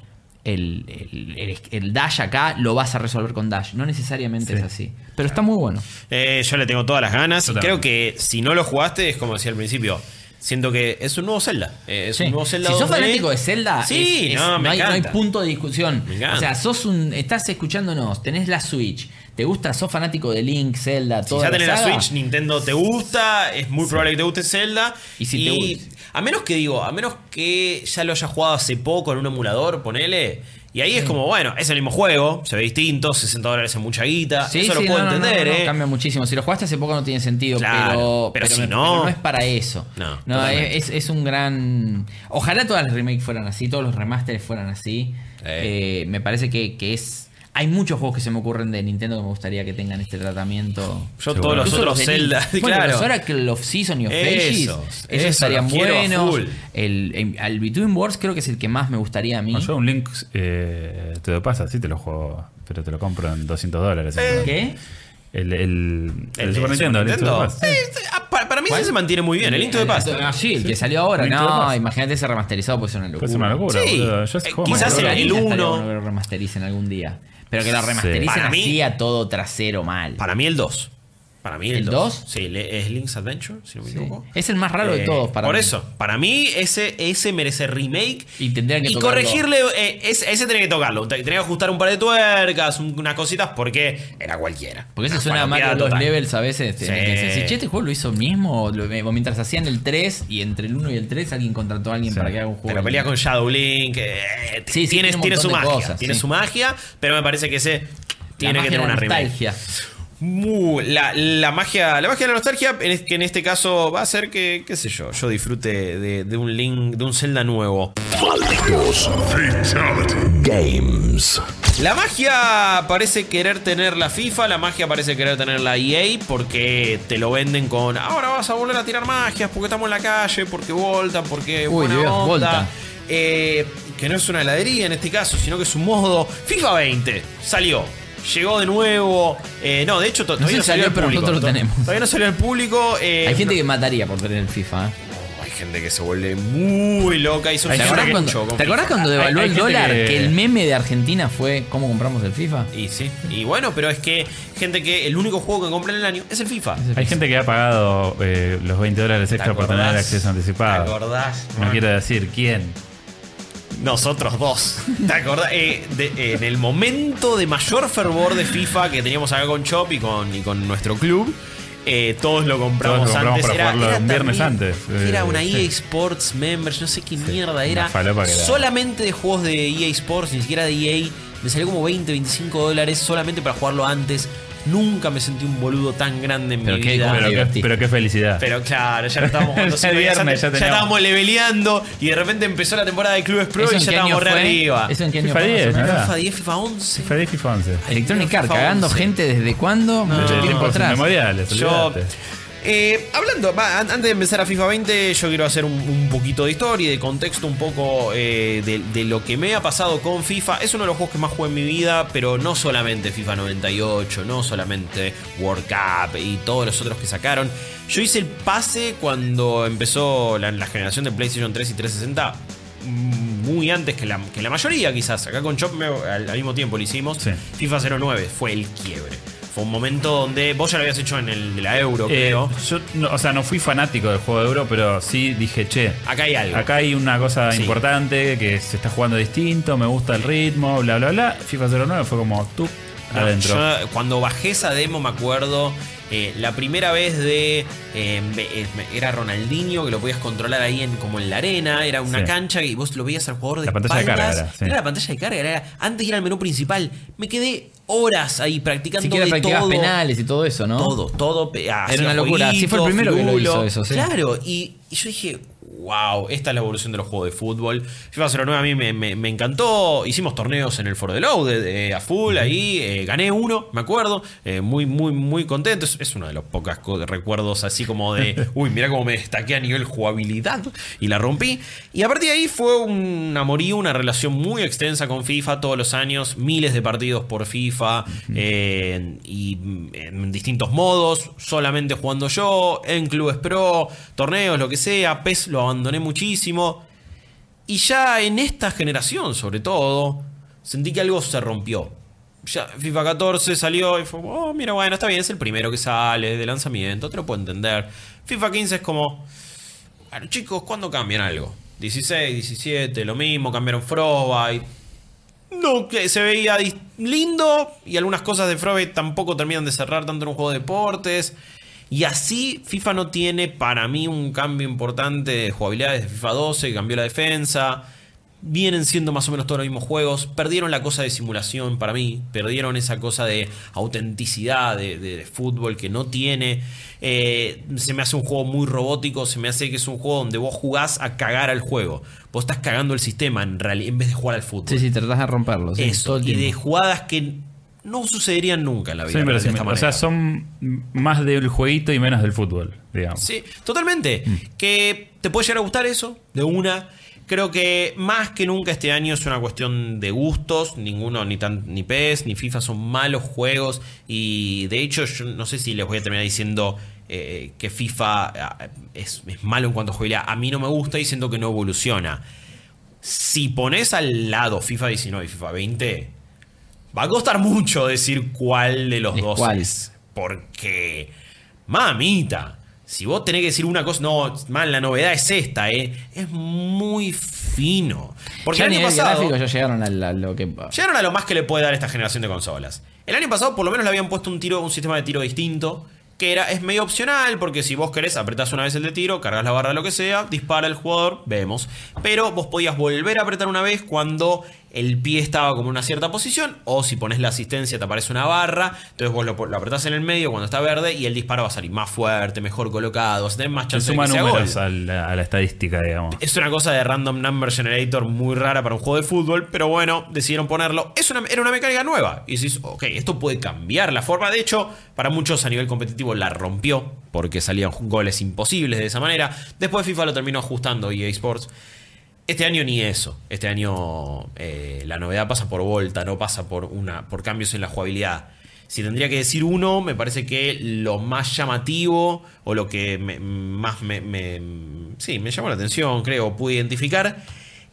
el, el- el- el dash acá, lo vas a resolver con dash. No necesariamente Sí. es así. Pero está muy bueno. Eh, yo le tengo todas las ganas. Y creo que si no lo jugaste, es como decía al principio. Siento que es un nuevo Zelda. Eh, es Sí. un nuevo Zelda. si sos 2D. fanático de Zelda, Sí, es- es- no, me hay, no hay punto de discusión. O sea, sos un, estás escuchándonos, tenés la Switch, te gusta, sos fanático de Link, Zelda, Si toda ya tenés la saga, Switch, Nintendo te gusta, es muy probable que te guste Zelda. Y si te gusta. a menos que digo, a menos que ya lo hayas jugado hace poco en un emulador, ponele. Y ahí es como, bueno, es el mismo juego, se ve distinto, 60 dólares en mucha guita. Sí, eso sí, lo puedo no, entender, no, no, ¿eh? cambia muchísimo. Si lo jugaste hace poco no tiene sentido, Claro, pero, pero si no- no es para eso. No, No, es, es un gran. Ojalá todas las remakes fueran así, todos los remasteres fueran así. Eh, me parece que, que es. Hay muchos juegos que se me ocurren de Nintendo que me gustaría que tengan este tratamiento. Yo Seguro. todos los Incluso otros de Zelda. Bueno, claro. los Oracle of Season y of Esos, Ages, esos esos estarían los buenos. El, el, al Between Wars creo que es el que más me gustaría a mí. No, yo un link eh, te lo pasa, sí te lo juego, pero te lo compro en 200 dólares. ¿Qué? El, el, el, ¿El de Super Nintendo, el to the Past. Sí, ah, para, para mí ese se mantiene muy bien, el Link to the Past. Ah, sí, el que salió ahora. No, imagínate ese remasterizado, puede ser una locura. Puede ser una locura, Sí. Yo ese Eh, quizás el el uno- 1 que lo remastericen algún día. Pero que lo remastericen Para mí- así a todo trasero mal. Para mí el 2. Para mí el, ¿El 2. dos? Sí, es Link's Adventure, si no me Sí. equivoco. Es el más raro de Eh, todos para Por mí. eso, para mí ese, ese merece remake. Y tendrían que y tocarlo. corregirle, eh, ese, ese tenía que tocarlo. Tenía que ajustar un par de tuercas, un- unas cositas, porque era cualquiera. Porque se suena mal los total. levels a veces. Sí. que decir, che, este juego lo hizo mismo. O, lo- o mientras hacían el 3 y entre el 1 y el 3 alguien contrató a alguien Sí. para que haga un juego. Pero pelea con Shadow Link. eh, Sí, sí, tiene, tiene su magia. cosas, tiene sí. su magia, pero me parece que ese tiene que tener una remake. La, la magia la magia de la nostalgia en es- que en este caso va a hacer que qué sé yo yo disfrute de, de un link de un Zelda nuevo Malditos Games. la magia parece querer tener la FIFA la magia parece querer tener la EA porque te lo venden con ahora vas a volver a tirar magias porque estamos en la calle porque voltan porque Uy, buena Dios, onda. Volta. Eh, que no es una heladería en este caso sino que es un modo FIFA 20 salió Llegó de nuevo. Eh, no, de hecho, to- todavía sé no si salió salió, al pero público. nosotros lo To- tenemos. Todavía no salió al público. eh, Hay gente que mataría por tener el FIFA. ¿eh? hay gente que se vuelve muy loca y Hay ¿Te acordás cuando, ¿te acordás cuando devaluó Hay- hay el dólar? Que... que- el meme de Argentina fue ¿Cómo compramos el FIFA? Y sí. Y bueno, pero es que gente que el único juego que compra en el año es el FIFA. Hay gente que ha pagado eh, los 20 dólares ¿Te extra por tener acceso ¿Te anticipado. acordás? No quiero decir quién. Nosotros dos. ¿Te acordás? Eh, de- eh, en el momento de mayor fervor de FIFA que teníamos acá con Chop y con, y con nuestro club, eh, todos lo compramos, Todos lo compramos antes. para jugarlo un viernes también- antes. Era Eh, una. EA Sports Members, no sé qué mierda era. era. Solamente de juegos de EA Sports, ni siquiera de EA. Me salió como 20, 25 dólares solamente para jugarlo antes. Nunca me sentí un boludo tan grande en Pero mi qué- vida. Pero qué, pero qué felicidad. Pero claro, ya lo estábamos cinco días viernes, ya ya, estábamos leveleando y de repente empezó la temporada de Club Pro ¿Eso y ya estábamos re arriba. ¿Eso en qué año FIFA fue, más o 10, menos? ¿no? FIFA 10, FIFA 11. FIFA 10, FIFA 11. Electronic Arts cagando 11. gente desde cuándo? Mucho Desde tiempo tiempos atrás. inmemoriales, Yo, olvidate. Eh, hablando, va, antes de empezar a FIFA 20, yo quiero hacer un, un poquito de historia y de contexto un poco eh, de, de lo que me ha pasado con FIFA. Es uno de los juegos que más jugué en mi vida, pero no solamente FIFA 98, no solamente World Cup y todos los otros que sacaron. Yo hice el pase cuando empezó la, la generación de PlayStation 3 y 360. mm, muy antes que la, que la mayoría, quizás. Acá con Chop al, al mismo tiempo lo hicimos. Sí. FIFA 09 fue el quiebre. Fue un momento donde vos ya lo habías hecho en el de la Euro, Eh, creo. yo, no, o sea, no fui fanático del juego de euro, pero sí dije, che, Acá hay algo. acá hay una cosa Sí. importante, que se está jugando distinto, me gusta el ritmo, bla, bla, bla. FIFA 09 fue como tú No, adentro. yo, cuando bajé esa demo me acuerdo eh, la primera vez de eh, me- eh, era Ronaldinho que lo podías controlar ahí en como en la arena era una Sí. cancha y vos lo veías al jugador de La pantalla de carga era, sí. la pantalla de carga era antes era el menú principal me quedé horas ahí practicando Siquiera de practicabas todo penales y todo eso, ¿no? todo, todo. pe- hacía una locura. Sí, fue el jueguitos, primero que lo hizo eso, sí. Claro, y, y yo dije, wow, esta es la evolución de los juegos de fútbol. FIFA 09 a mí me, me- me encantó. Hicimos torneos en el Foro de Loaded eh, a full ahí. eh, gané uno, me acuerdo. eh, muy, muy, muy contento. Es, es uno de los pocos co- recuerdos así como de, uy, mira cómo me destaqué a nivel jugabilidad y la rompí. Y a partir de ahí fue un amorío, una relación muy extensa con FIFA todos los años. Miles de partidos por FIFA eh, y en distintos modos. Solamente jugando yo, en clubes pro, torneos, lo que sea. PES lo abandoné muchísimo. Y ya en esta generación, sobre todo, sentí que algo se rompió. Ya FIFA 14 salió y fue oh, mira, bueno, está bien, es el primero que sale de lanzamiento, te lo puedo entender. FIFA 15 es como, bueno, chicos, ¿cuándo cambian algo? 16, 17, lo mismo, cambiaron Frostbite. No, que se veía lindo y algunas cosas de Frostbite tampoco terminan de cerrar tanto en un juego de deportes. Y así FIFA no tiene para mí un cambio importante de jugabilidad desde FIFA 12, que cambió la defensa. Vienen siendo más o menos todos los mismos juegos. Perdieron la cosa de simulación para mí. Perdieron esa cosa de autenticidad de, de- de fútbol que no tiene. Eh, se me hace un juego muy robótico. Se me hace que es un juego donde vos jugás a cagar al juego. Vos estás cagando el sistema en, reali- en vez de jugar al fútbol. Sí, sí, tratás de romperlo. sí, Eso. Y de jugadas que no sucederían nunca en la vida. Son real de esta o sea, son más del jueguito y menos del fútbol, digamos. Sí, totalmente. Mm. Que te puede llegar a gustar eso, de una. Creo que más que nunca este año es una cuestión de gustos. Ninguno, ni, tan, ni PES, ni FIFA son malos juegos. Y de hecho, yo no sé si les voy a terminar diciendo eh, que FIFA es, es malo en cuanto a jugabilidad. A mí no me gusta y siento que no evoluciona. Si pones al lado FIFA 19 y FIFA 20, va a costar mucho decir cuál de los dos cuál. es. Porque, mamita, si vos tenés que decir una cosa, no, man, la novedad es esta, ¿eh? Es muy fino. Porque Ya el año pasado ya llegaron a, la- lo que. llegaron a lo más que le puede dar esta generación de consolas. El año pasado por lo menos le habían puesto un tiro, un sistema de tiro distinto. Que era, es medio opcional, porque si vos querés, apretás una vez el de tiro, cargas la barra, lo que sea, dispara el jugador, vemos. Pero vos podías volver a apretar una vez cuando el pie estaba como en una cierta posición, o si pones la asistencia te aparece una barra, entonces vos lo, lo apretás en el medio cuando está verde y el disparo va a salir más fuerte, mejor colocado, vas a tener más chance de suma que sea números gol. a la, a la estadística, digamos. Es una cosa de random number generator muy rara para un juego de fútbol, pero bueno, decidieron ponerlo. Es una, era una mecánica nueva. Y decís, ok, esto puede cambiar la forma. De hecho, para muchos a nivel competitivo la rompió, porque salían goles imposibles de esa manera. Después FIFA lo terminó ajustando EA Sports. Este año ni eso. Este año eh, la novedad pasa por vuelta, no pasa por, una, por cambios en la jugabilidad. Si tendría que decir uno, me parece que lo más llamativo o lo que me- más me, sí, me llamó la atención, creo, pude identificar,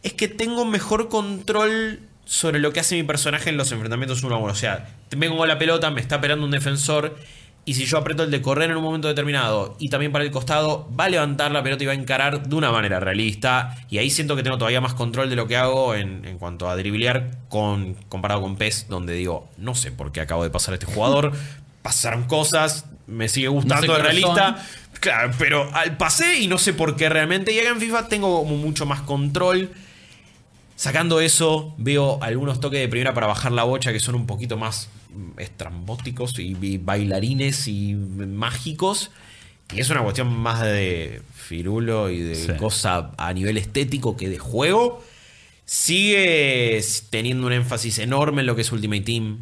es que tengo mejor control sobre lo que hace mi personaje en los enfrentamientos uno a uno. O sea, vengo con la pelota, me está esperando un defensor. Y si yo aprieto el de correr en un momento determinado y también para el costado, va a levantar la pelota y va a encarar de una manera realista. Y ahí siento que tengo todavía más control de lo que hago en, en cuanto a driblear con, comparado con PES, donde digo, no sé por qué acabo de pasar a este jugador. Pasaron cosas, me sigue gustando No sé de realista. Claro, pero al pasé y no sé por qué realmente. Y acá en FIFA tengo como mucho más control. Sacando eso, veo algunos toques de primera para bajar la bocha que son un poquito más mm, estrambóticos y, y bailarines y mágicos. Y es una cuestión más de firulo y de Sí. cosa a nivel estético que de juego. Sigue teniendo un énfasis enorme en lo que es Ultimate Team.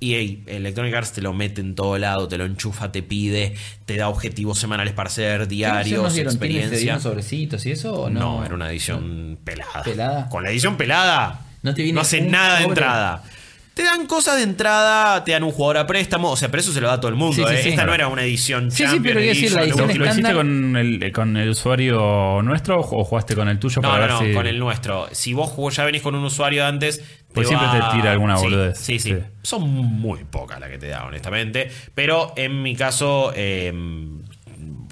EA, Electronic Arts te lo mete en todo lado, te lo enchufa, te pide, te da objetivos semanales para hacer, ¿Qué diarios, nos dieron? ¿Tiene- ¿Te experiencia. sobrecitos y eso? ¿o No, no, era una edición pelada. ¿Pelada? Con la edición pelada No te viene hace nada de entrada. Te dan cosas de entrada, te dan un jugador a préstamo, o sea, pero eso se lo da a todo el mundo. Sí, sí, ¿eh? sí. Esta no era una edición Sí, sí, pero quiero decir, la Edition, edición ¿Lo, lo hiciste estándar- con el, con el usuario nuestro o jugaste con el tuyo No, para no, ver no, si- con el nuestro. Si vos jugó- ya venís con un usuario de antes. Pues siempre te tira alguna boludez. Sí, sí, Sí. Son muy pocas las que te da, honestamente. Pero en mi caso, eh,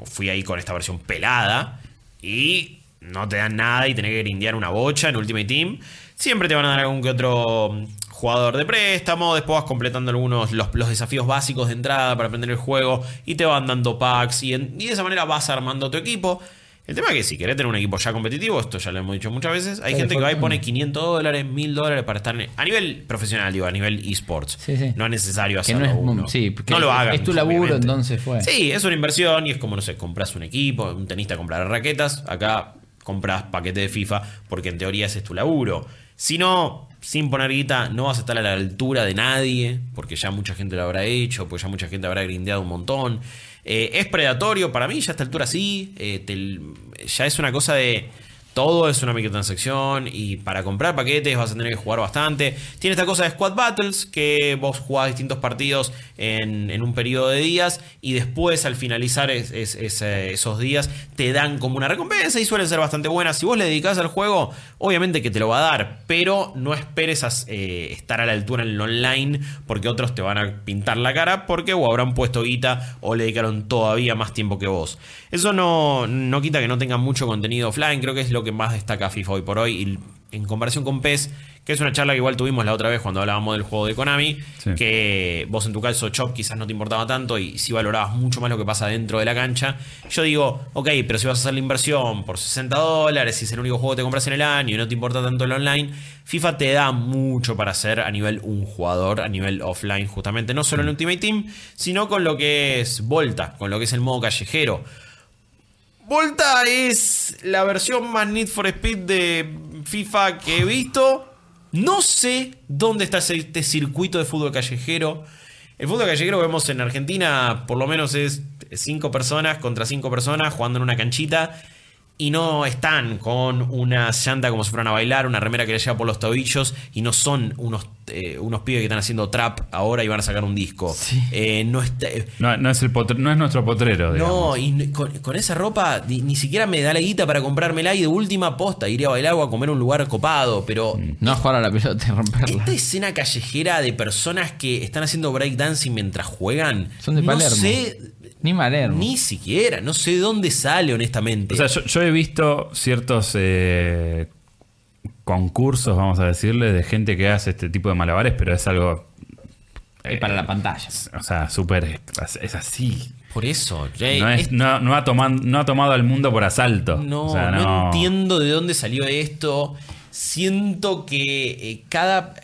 fui ahí con esta versión pelada. Y no te dan nada y tenés que grindear una bocha en Ultimate Team. Siempre te van a dar algún que otro jugador de préstamo. Después vas completando algunos los, los desafíos básicos de entrada para aprender el juego. Y te van dando packs. Y, en- y de esa manera vas armando tu equipo. El tema es que si querés tener un equipo ya competitivo, esto ya lo hemos dicho muchas veces, hay gente que va y pone 500 dólares, 1000 dólares para estar en- a nivel profesional, digo, a nivel esports. Sí, sí. No es necesario Que hacerlo. no es sí, no lo hagan. Es tu laburo, obviamente. entonces fue. Sí, es una inversión y es como, no sé, compras un equipo, un tenista comprar raquetas, acá compras paquete de FIFA porque en teoría ese es tu laburo. Si no, sin poner guita, no vas a estar a la altura de nadie porque ya mucha gente lo habrá hecho, porque ya mucha gente habrá grindeado un montón. Eh, es predatorio, para mí ya a esta altura sí, eh, te- ya es una cosa de... Todo es una microtransacción y para comprar paquetes vas a tener que jugar bastante. Tiene esta cosa de Squad Battles, que vos jugás distintos partidos en, un periodo de días y después al finalizar eh, esos días te dan como una recompensa y suelen ser bastante buenas. Si vos le dedicás al juego, obviamente que te lo va a dar, pero no esperes eh, estar a la altura en el online porque otros te van a pintar la cara porque o habrán puesto guita o le dedicaron todavía más tiempo que vos. Eso no, no quita que no tengan mucho contenido offline, creo que es lo que más destaca FIFA hoy por hoy y en comparación con PES, que es una charla que igual tuvimos la otra vez cuando hablábamos del juego de Konami, Sí. que vos en tu caso Chop quizás no te importaba tanto y si valorabas mucho más lo que pasa dentro de la cancha. Yo digo, ok, pero si vas a hacer la inversión por 60 dólares, si es el único juego que te compras en el año y no te importa tanto el online, FIFA te da mucho para hacer a nivel un jugador, a nivel offline justamente, no solo en Ultimate Team, sino con lo que es Volta, con lo que es el modo callejero. Volta es la versión más Need for Speed de FIFA que he visto. No sé dónde está este circuito de fútbol callejero. El fútbol callejero que vemos en Argentina por lo menos es cinco personas contra cinco personas jugando en una canchita. Y no están con una llanta como si fueran a bailar, una remera que le llega por los tobillos. Y no son unos, eh, unos pibes que están haciendo trap ahora y van a sacar un disco. Sí. Eh, no está, No, no es el potre- no es nuestro potrero, digamos. no, y con, con esa ropa ni, ni siquiera me da la guita para comprármela y de última posta iría a bailar o a comer un lugar copado, pero No a jugar a la pelota y romperla. esta escena callejera de personas que están haciendo breakdancing mientras juegan, Son de no Palermo. sé Ni Palermo. ni siquiera, no sé de dónde sale honestamente. O sea, yo, yo he visto ciertos eh, concursos, vamos a decirle, de gente que hace este tipo de malabares, pero es algo. Es para la pantalla. O sea, súper. Es así. Por eso, Jay, No, es- es- no- no ha tomado, no ha tomado al mundo por asalto. No, O sea, no entiendo de dónde salió esto. Siento que eh, cada.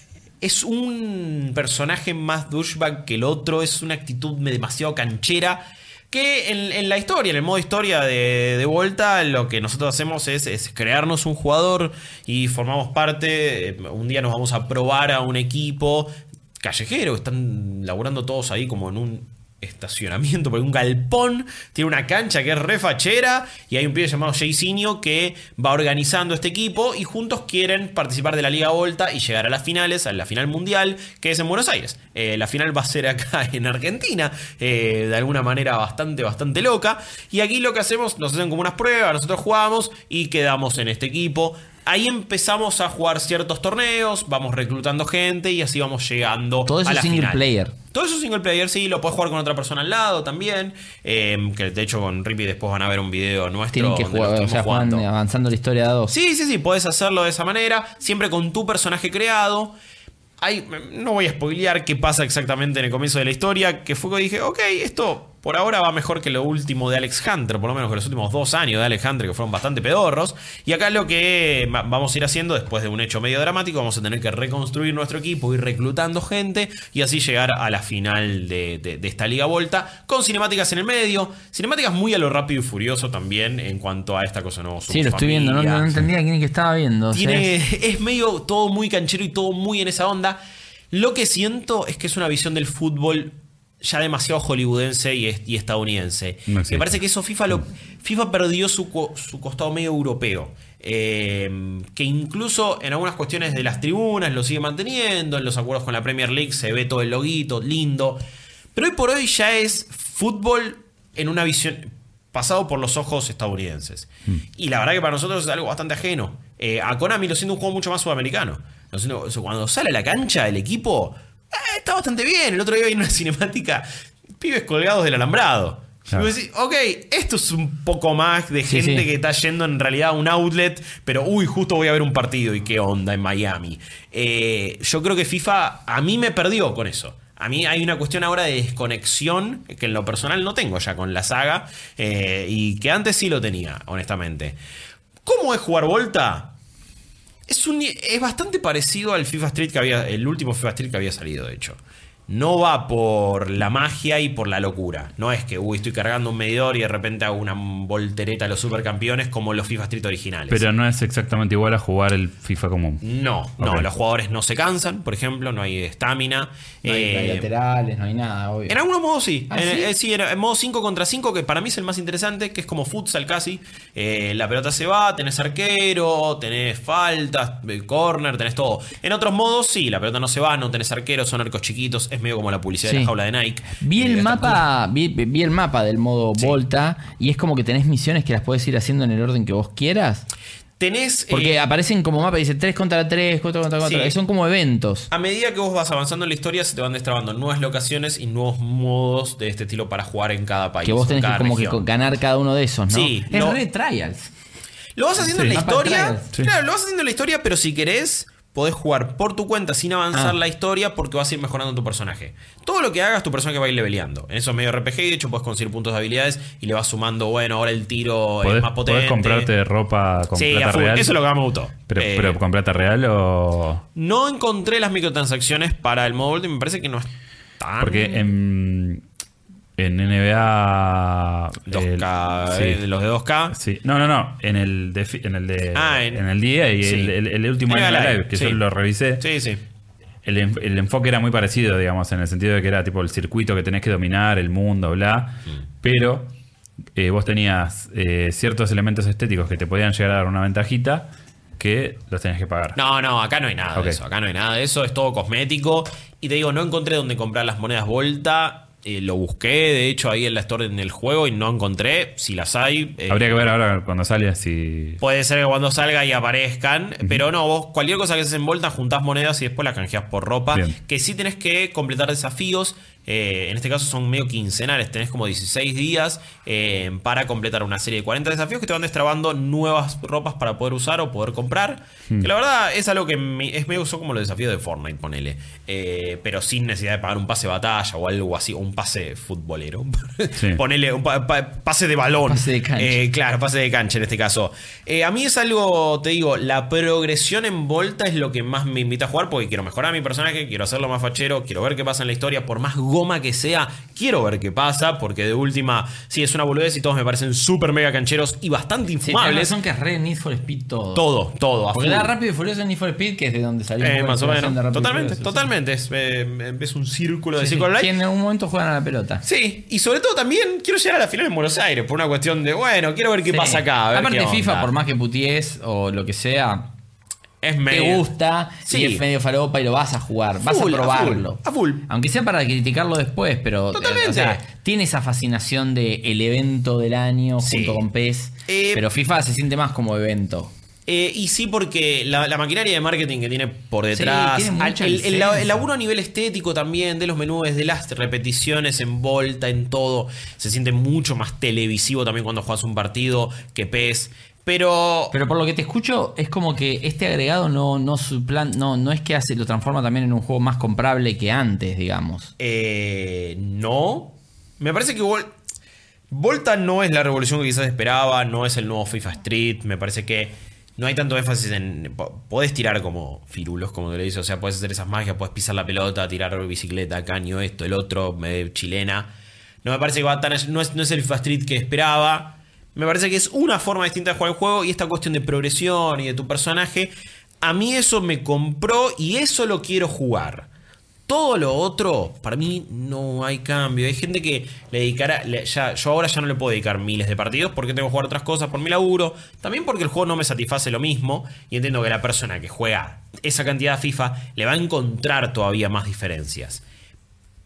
Es un personaje más douchebag que el otro. Es una actitud demasiado canchera. Que en, la historia, en el modo historia de, de vuelta, lo que nosotros hacemos es, es crearnos un jugador y formamos parte. eh, Un día nos vamos a probar a un equipo callejero. Están laburando todos ahí como en un estacionamiento, porque un galpón tiene una cancha que es refachera y hay un pibe llamado Jay Sinio que va organizando este equipo y juntos quieren participar de la Liga Volta y llegar a las finales, a la final mundial que es en Buenos Aires. Eh, la final va a ser acá en Argentina, eh, de alguna manera bastante, bastante loca. Y aquí lo que hacemos, nos hacen como unas pruebas, nosotros jugamos y quedamos en este equipo. Ahí empezamos a jugar ciertos torneos, vamos reclutando gente y así vamos llegando Todo eso a la single final. player. Todo eso es single player, sí, lo puedes jugar con otra persona al lado también. eh, que de hecho con Rippy después van a ver un video nuestro. Tienen que donde lo jugar, o sea, jugando. avanzando la historia a dos. Sí, sí, sí, puedes hacerlo de esa manera, siempre con tu personaje creado. Hay, no voy a spoilear qué pasa exactamente en el comienzo de la historia, que fue que dije, ok, esto por ahora va mejor que lo último de Alex Hunter, por lo menos que los últimos dos años de Alex Hunter, que fueron bastante pedorros. Y acá lo que va- vamos a ir haciendo, después de un hecho medio dramático, vamos a tener que reconstruir nuestro equipo, ir reclutando gente y así llegar a la final de, de- de esta Liga Volta, con cinemáticas en el medio, cinemáticas muy a lo rápido y furioso también en cuanto a esta cosa no Sí, lo estoy viendo. No, no entendía quién es que estaba viendo. o sea, tiene, es- es medio todo muy canchero y todo muy en esa onda. Lo que siento es que es una visión del fútbol ya demasiado hollywoodense y, es- y estadounidense. No. Me parece que eso FIFA lo FIFA perdió su, su costado medio europeo. Eh, que incluso en algunas cuestiones de las tribunas lo sigue manteniendo, en los acuerdos con la Premier League se ve todo el loguito, lindo. Pero hoy por hoy ya es fútbol en una visión pasado por los ojos estadounidenses. Y la verdad que para nosotros es algo bastante ajeno. Eh, a Konami lo siento un juego mucho más sudamericano. Lo siento- cuando sale a la cancha el equipo, eh, está bastante bien. El otro día vi una cinemática, pibes colgados del alambrado. Y vos decís, ok, esto es un poco más de Sí, gente sí. que está yendo en realidad a un outlet, pero uy, justo voy a ver un partido y qué onda en Miami. Eh, yo creo que FIFA a mí me perdió con eso. A mí hay una cuestión ahora de desconexión que en lo personal no tengo ya con la saga eh, y que antes sí lo tenía, honestamente. ¿Cómo es jugar Volta? Es, un, es bastante parecido al FIFA Street que había, el último FIFA Street que había salido, de hecho. No va por la magia y por la locura. No es que, uy, estoy cargando un medidor y de repente hago una voltereta a los supercampeones como los FIFA Street originales. Pero no es exactamente igual a jugar el FIFA común. no, no, los jugadores no se cansan, por ejemplo, no hay estamina. No hay, Eh, laterales, no hay nada, obvio. en algunos modos sí. ¿Ah, en, sí? eh, sí, en, en modo 5 contra 5, que para mí es el más interesante, que es como futsal casi. Eh, la pelota se va, tenés arquero, tenés faltas, corner, tenés todo. En otros modos sí, la pelota no se va, no tenés arquero, son arcos chiquitos, es medio como la publicidad de la jaula de Nike. Vi el mapa, vi, vi el mapa del modo Sí. Volta y es como que tenés misiones que las puedes ir haciendo en el orden que vos quieras. Tenés. Porque eh, aparecen como mapa, dice 3 contra 3, 4 contra 4. Sí. Son como eventos. a medida que vos vas avanzando en la historia, se te van destrabando nuevas locaciones y nuevos modos de este estilo para jugar en cada país. Que vos tenés que ganar cada uno de esos, ¿no? Sí, es re trials. Lo vas haciendo Sí. en la historia. Claro, lo vas haciendo en la historia, pero si querés, podés jugar por tu cuenta sin avanzar Ah. la historia porque vas a ir mejorando tu personaje. Todo lo que hagas, tu personaje va a ir leveleando. En eso es medio RPG, de hecho, puedes conseguir puntos de habilidades y le vas sumando, bueno, ahora el tiro es ¿Podés, más potente. podés comprarte ropa con sí, plata real? Eso es lo que más me gustó. Pero, Eh, pero con plata real o. no encontré las microtransacciones para el modo Ultimate, me parece que no es tan. Porque en, en NBA. 2K, el- eh, sí. los de 2K. Sí. No, no, no. En el de, en el de Ah, en, en- el día y sí. el, último NBA Live, Live, que sí. yo lo revisé. Sí, sí. El, en- el enfoque era muy parecido, digamos, en el sentido de que era tipo el circuito que tenés que dominar, el mundo, bla. Mm. Pero eh, vos tenías eh, ciertos elementos estéticos que te podían llegar a dar una ventajita que los tenías que pagar. No, no, acá no hay nada de eso. Acá no hay nada de eso, es todo cosmético. Y te digo, no encontré dónde comprar las monedas Volta. Eh, lo busqué, de hecho, ahí en la store en el juego y no encontré. Si las hay. eh, Habría que ver ahora cuando sale si. Puede ser que cuando salga y aparezcan. Pero no, vos cualquier cosa que haces en Volta, juntás monedas y después las canjeás por ropa. Bien. Que sí tenés que completar desafíos. Eh, en este caso son medio quincenales. Tenés como 16 días eh, para completar una serie de 40 desafíos que te van destrabando nuevas ropas para poder usar o poder comprar. Hmm. Que la verdad es algo que me- es medio usó como los desafíos de Fortnite, ponele. Eh, pero sin necesidad de pagar un pase de batalla o algo así. O un pase futbolero. Sí. ponele un pa- pa- pase de balón. Pase de cancha. Eh, claro, pase de cancha en este caso. Eh, a mí es algo, te digo, la progresión en Volta es lo que más me invita a jugar porque quiero mejorar a mi personaje, quiero hacerlo más fachero, quiero ver qué pasa en la historia, por más goma que sea, quiero ver qué pasa porque de última, sí, es una boludez y todos me parecen súper mega cancheros y bastante Sí, infumables. razón que es re Need for Speed todo. todo, todo. Porque Rápido y Furioso en Need for Speed, que es de donde salió Eh, más o menos. de Totalmente, Furioso, sí. totalmente. Es, eh, es un círculo de Sí, sí. Circle. Que en algún momento juegan a la pelota. Sí, y sobre todo también quiero llegar a la final en Buenos Aires por una cuestión de, bueno, quiero ver qué Sí. pasa acá. a ver Aparte qué FIFA, por más que puties o lo que sea, es te medio- gusta Sí. y es medio faropa y lo vas a jugar, vas a probarlo. full, a full. Aunque sea para criticarlo después, pero eh, Totalmente. o sea, tiene esa fascinación de el evento del año Sí. junto con PES, Eh, pero FIFA se siente más como evento. Eh, y sí, porque la, la maquinaria de marketing que tiene por detrás, tiene el, el- el laburo a nivel estético también, de los menús, de las repeticiones en volta, en todo, se siente mucho más televisivo también cuando juegas un partido que PES. Pero, Pero por lo que te escucho, es como que este agregado no, no suplan- no, no es que hace, lo transforma también en un juego más comprable que antes, digamos. eh, no. Me parece que Vol- Volta no es la revolución que quizás esperaba, no es el nuevo FIFA Street. Me parece que no hay tanto énfasis en. po- Podés tirar como firulos, como te lo dice. O sea, podés hacer esas magias, podés pisar la pelota, tirar bicicleta, caño, esto, el otro, chilena. No me parece que va tan. No es, no es el FIFA Street que esperaba. Me parece que es una forma distinta de jugar el juego y esta cuestión de progresión y de tu personaje. A mí eso me compró y eso lo quiero jugar. Todo lo otro, para mí no hay cambio. Hay gente que le dedicará. ya, yo ahora ya no le puedo dedicar miles de partidos porque tengo que jugar otras cosas por mi laburo. También porque el juego no me satisface lo mismo. Y entiendo que la persona que juega esa cantidad de FIFA le va a encontrar todavía más diferencias.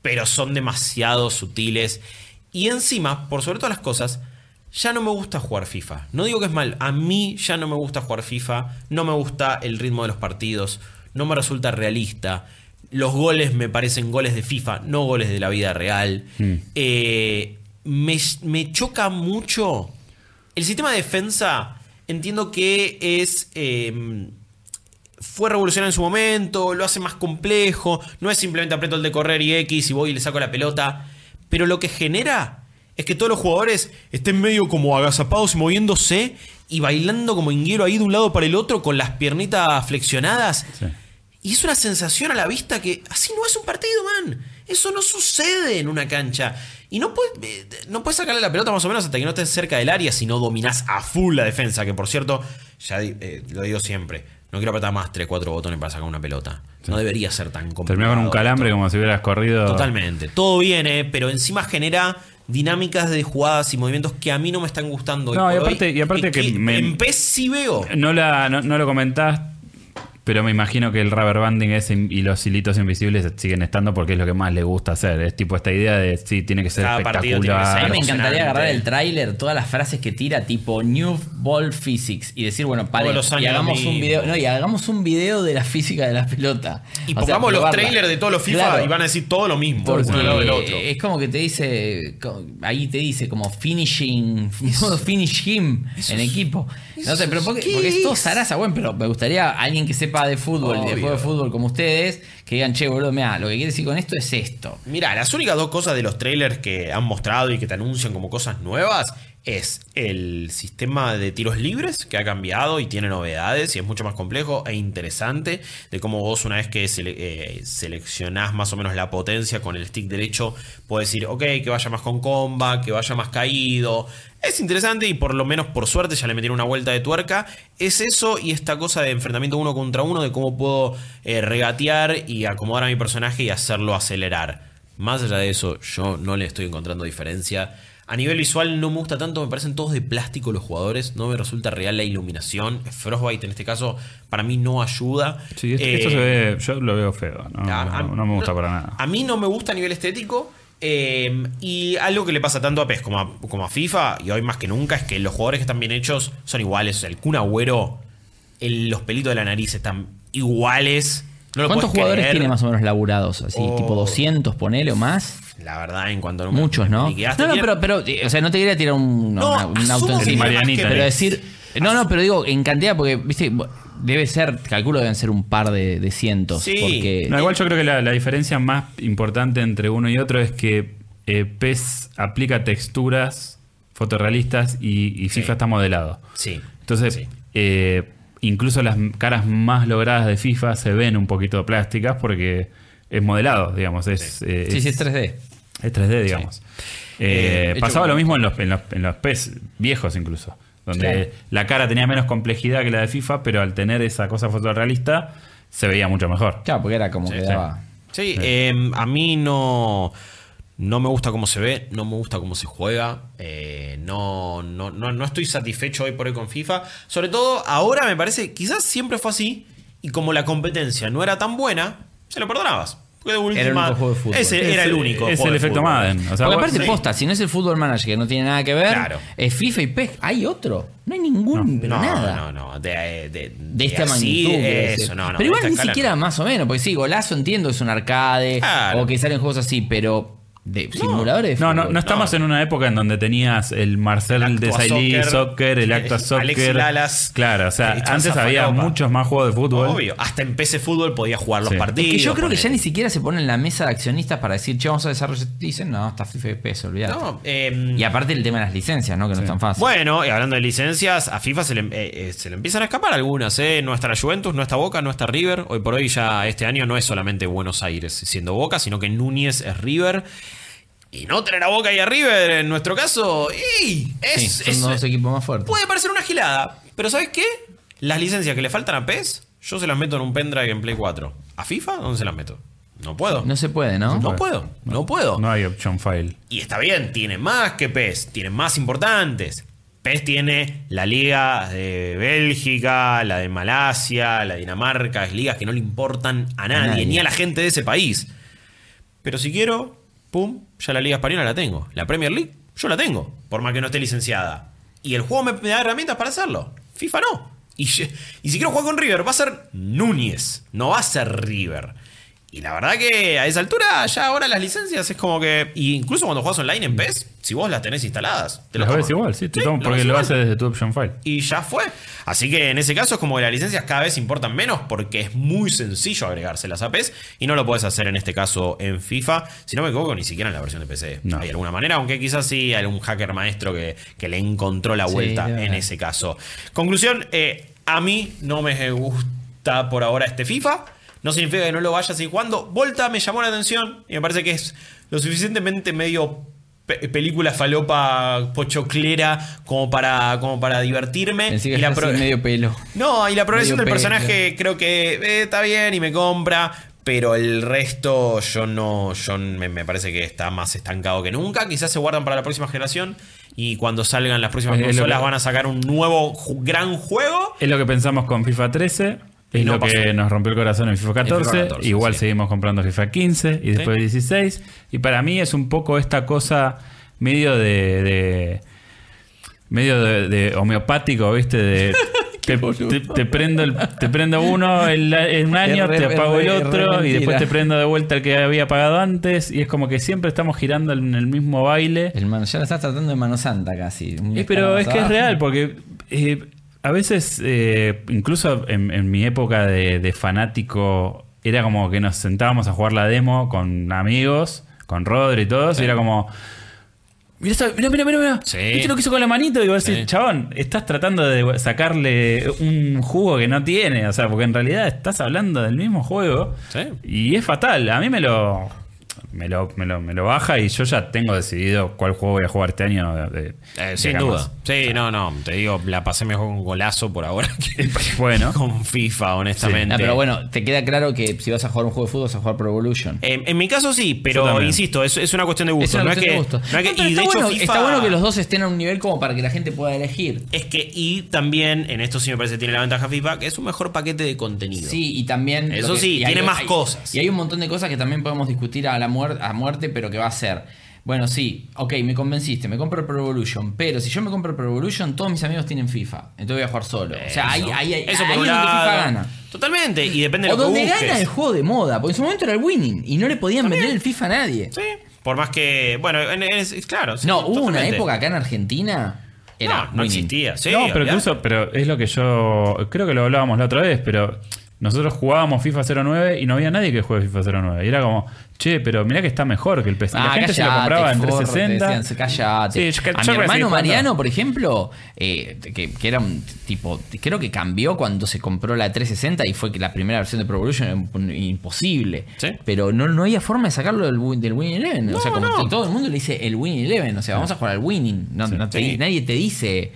Pero son demasiado sutiles. Y encima, por sobre todas las cosas, ya no me gusta jugar FIFA. No digo que es mal. A mí ya no me gusta jugar FIFA. No me gusta el ritmo de los partidos. No me resulta realista. Los goles me parecen goles de FIFA, no goles de la vida real. Eh, me, me choca mucho. El sistema de defensa, entiendo que es. eh, fue revolucionario en su momento, lo hace más complejo, no es simplemente aprieto el de correr y X y voy y le saco la pelota, pero lo que genera es que todos los jugadores estén medio como agazapados y moviéndose y bailando como inguero ahí de un lado para el otro con las piernitas flexionadas. Sí. Y es una sensación a la vista que así no es un partido, man. Eso no sucede en una cancha. Y no puedes, eh, no puedes sacarle la pelota más o menos hasta que no estés cerca del área si no dominás a full la defensa. Que por cierto, ya eh, lo digo siempre, no quiero apretar más 3-4 botones para sacar una pelota. No debería ser tan complicado. Terminó con un calambre como si hubieras corrido. Totalmente. Todo viene, pero encima genera dinámicas de jugadas y movimientos que a mí no me están gustando. No, y aparte- hoy, y aparte que me- en PES sí veo. No, la, no, no lo comentás, pero me imagino que el rubber banding ese y los hilitos invisibles siguen estando porque es lo que más le gusta hacer. Es tipo esta idea de sí, tiene que ser Cada tiene que espectacular. A mí me encantaría agarrar el tráiler, todas las frases que tira, tipo New Ball Physics, y decir, bueno, pare, y hagamos un video, no, y hagamos un video de la física de la pelota. Y O sea, pongamos los trailers de todos los FIFA Claro. y van a decir todo lo mismo, Porque uno lado del otro. es como que te dice, co- ahí te dice como finishing, modo finish him en equipo. No sé, pero porque, ¿qué porque es todo zaraza, bueno, pero me gustaría alguien que sepa de fútbol y de juego de fútbol como ustedes, que digan, che, boludo, mira, lo que quiere decir con esto es esto. Mira, las únicas dos cosas de los trailers que han mostrado y que te anuncian como cosas nuevas es el sistema de tiros libres que ha cambiado y tiene novedades y es mucho más complejo e interesante de cómo vos una vez que eh, seleccionás más o menos la potencia con el stick derecho puedes decir, ok, que vaya más con comba, que vaya más caído. Es interesante y por lo menos por suerte ya le metieron una vuelta de tuerca. Es eso y esta cosa de enfrentamiento uno contra uno, de cómo puedo eh, regatear y acomodar a mi personaje y hacerlo acelerar. Más allá de eso, yo no le estoy encontrando diferencia. A nivel visual no me gusta tanto, me parecen todos de plástico los jugadores, no me resulta real la iluminación. Frostbite en este caso para mí no ayuda. Sí, esto, Eh, esto se ve, yo lo veo feo. No, a- no- no me gusta para nada. A mí no me gusta a nivel estético. eh, y algo que le pasa tanto a PES como a, como a FIFA, y hoy más que nunca, es que los jugadores que están bien hechos son iguales. O sea, el Kun Agüero, el- los pelitos de la nariz están iguales. No ¿Cuántos jugadores creer. tiene más o menos laburados? Así, Oh. tipo 200, ponele o más. La verdad, en cuanto a Muchos, ¿no? No, no, pero, pero, o sea, no te quería tirar un, No, una- un auto más Marianita, Pero decir, no, no, pero digo, en cantidad, porque, viste, debe ser, calculo deben ser un par de, de cientos. Sí. Porque, No, igual yo creo que la, la diferencia más importante entre uno y otro es que eh, PES aplica texturas fotorrealistas y, y FIFA está modelado. Sí. Entonces, Sí. eh, incluso las caras más logradas de FIFA se ven un poquito plásticas porque es modelado, digamos. Es, eh, sí, sí, es 3D. es 3D, digamos. Eh, Eh, pasaba hecho- lo mismo en los, en los, en los PES viejos incluso, donde Claro. la cara tenía menos complejidad que la de FIFA, pero al tener esa cosa fotorrealista se veía mucho mejor. Claro, porque era como Sí, que daba. Sí, eh, a mí no, no me gusta cómo se ve, no me gusta cómo se juega. eh, no, no, no, no estoy satisfecho hoy por hoy con FIFA. Sobre todo ahora me parece, quizás siempre fue así. Y como la competencia no era tan buena, se lo perdonabas. Porque de última, Era el único juego de fútbol. Ese era el único. Es juego el de efecto fútbol. Madden. O sea, Porque aparte, sí. posta, si no es el Fútbol Manager que no tiene nada que ver, Claro. es FIFA y PES. Hay otro. No hay ningún, pero No, nada. no, no. De, de, De esta así, magnitud. Eso, no, no. pero igual ni siquiera no. más o menos, porque sí, golazo entiendo es un arcade Claro. o que salen juegos así, pero de simuladores. de No, no, no estamos No. en una época en donde tenías el Marcel El de Actua Sailly Soccer, Soccer, el Acta el Soccer. Alexis Lalas, claro, o sea, antes había muchos más juegos de fútbol. Obvio. Hasta en PC Fútbol podía jugar los Sí. partidos. Es que yo creo que ya ni siquiera se ponen en la mesa de accionistas para decir, che, vamos a desarrollar. Dicen, no, está FIFA y PES, olvidate. No, em, Y aparte el tema de las licencias, ¿no? Que no es tan fácil. Bueno, y hablando de licencias, a FIFA se le, eh, eh, se le empiezan a escapar algunas. ¿eh? No está la Juventus, no está Boca, no está River. Hoy por hoy ya este año no es solamente Buenos Aires siendo Boca, sino que Núñez es River. Y no tener a Boca y a River en nuestro caso, ¡ey! Sí, es, son es- dos equipos más fuertes. puede parecer una gilada. Pero ¿sabes qué? Las licencias que le faltan a PES, yo se las meto en un pendrive en Play 4. ¿A FIFA? ¿Dónde se las meto? No puedo. No se puede, ¿no? No puedo, no puedo. No hay option file. Y está bien, tiene más que PES, tiene más importantes. PES tiene la liga de Bélgica, la de Malasia, la de Dinamarca, es ligas que no le importan a nadie, nadie. ni a la gente de ese país. Pero si quiero, pum, ya la liga española la tengo. La Premier League, yo la tengo, por más que no esté licenciada. Y el juego me, da herramientas para hacerlo. FIFA no. Y si quiero jugar con River, va a ser Núñez, no va a ser River. Y la verdad que a esa altura, ya ahora las licencias es como que. incluso cuando juegas online en PES, si vos las tenés instaladas, te Las las ves igual, sí, te Sí, las porque lo igual. hace desde tu option file. Y ya fue. Así que en ese caso es como que las licencias cada vez importan menos porque es muy sencillo agregárselas a PES y no lo puedes hacer en este caso en FIFA. Si no me equivoco, ni siquiera en la versión de PC. No. Hay alguna manera, aunque quizás sí hay algún hacker maestro que, que le encontró la vuelta en ese caso. Conclusión, eh, a mí no me gusta por ahora este FIFA. No significa que no lo vaya a seguir jugando. Volta me llamó la atención y me parece que es lo suficientemente medio pe- película falopa pochoclera como para, como para divertirme. Y la pro- medio pelo. no, y la progresión Medio del pelo. personaje creo que eh, está bien y me compra. Pero el resto yo no, yo me, me parece que está más estancado que nunca. Quizás se guardan para la próxima generación y cuando salgan las próximas consolas que- van a sacar un nuevo gran juego. Es lo que pensamos con FIFA 13. Y Es no lo que nos rompió el corazón en FIFA 14. FIFA 14, Igual sí. seguimos comprando FIFA 15 y después 16. Y para mí es un poco esta cosa medio de. de- medio de, de homeopático, ¿viste? De. Te, te- te prendo el- te prendo uno el, en un año, re- te apago re- el re otro y después te prendo de vuelta el que había pagado antes. Y es como que siempre estamos girando en el mismo baile. El mano, ya lo estás tratando de mano santa casi. Eh, pero es que es real, porque eh, a veces, eh, incluso en, en mi época de, de fanático, era como que nos sentábamos a jugar la demo con amigos, con Rodri y todos, y era como. Mira, mira, mira, mira. Sí. ¿Viste lo que hizo con la manito? Y vos decís, Sí. chabón, estás tratando de sacarle un jugo que no tiene. O sea, porque en realidad estás hablando del mismo juego. Sí. Y es fatal. A mí me lo, me lo, me lo, me lo baja y yo ya tengo decidido cuál juego voy a jugar este año. de- de- Eh, sin duda. Sí, no, no. Te digo, la pasé mejor con golazo por ahora que Bueno. con FIFA, honestamente. Ah, pero bueno, te queda claro que si vas a jugar un juego de fútbol, vas a jugar Pro Evolution. Eh, en mi caso sí, pero insisto, es, es una cuestión de gusto. Es una no es cuestión que, de gusto. no es que- No, pero y de está, hecho, bueno, FIFA- está bueno que los dos estén a un nivel como para que la gente pueda elegir. Es que, y también, en esto sí me parece que tiene la ventaja FIFA, que es un mejor paquete de contenido. Sí, y también. Eso que- sí, hay- tiene más hay- cosas. Y hay un montón de cosas que también podemos discutir a la muer- a muerte, pero que va a ser. Bueno, sí, ok, me convenciste, me compro el Pro Evolution, pero si yo me compro el Pro Evolution, todos mis amigos tienen FIFA, entonces voy a jugar solo. O sea, ahí, ahí, ahí, Eso ahí por es un donde FIFA gana. Totalmente, y depende de O lo que donde busques. gana el juego de moda, porque en su momento era el winning y no le podían vender el FIFA a nadie. Sí, por más que, bueno, en- en- es- claro. sí, no, hubo una época acá en Argentina. Era No, no winning. existía. Sí, no, pero incluso, pero es lo que yo creo que lo hablábamos la otra vez, pero nosotros jugábamos FIFA 09 y no había nadie que juegue FIFA 09. Y era como, che, pero mirá que está mejor que el PC. la Ah, gente se lo callate, compraba en forro, te 360. decían, callate. Sí, yo- yo a voy mi hermano. Mariano, por ejemplo, eh, que, que era un tipo, creo que cambió cuando se compró la 360 y fue que la primera versión de Pro Evolution era imposible. Sí. Pero no, no había forma de sacarlo del, del Winning Eleven. o sea, No, como no. que todo el mundo le dice el Winning Eleven. O sea, vamos a jugar al Winning. No, no te- Sí. Nadie te dice.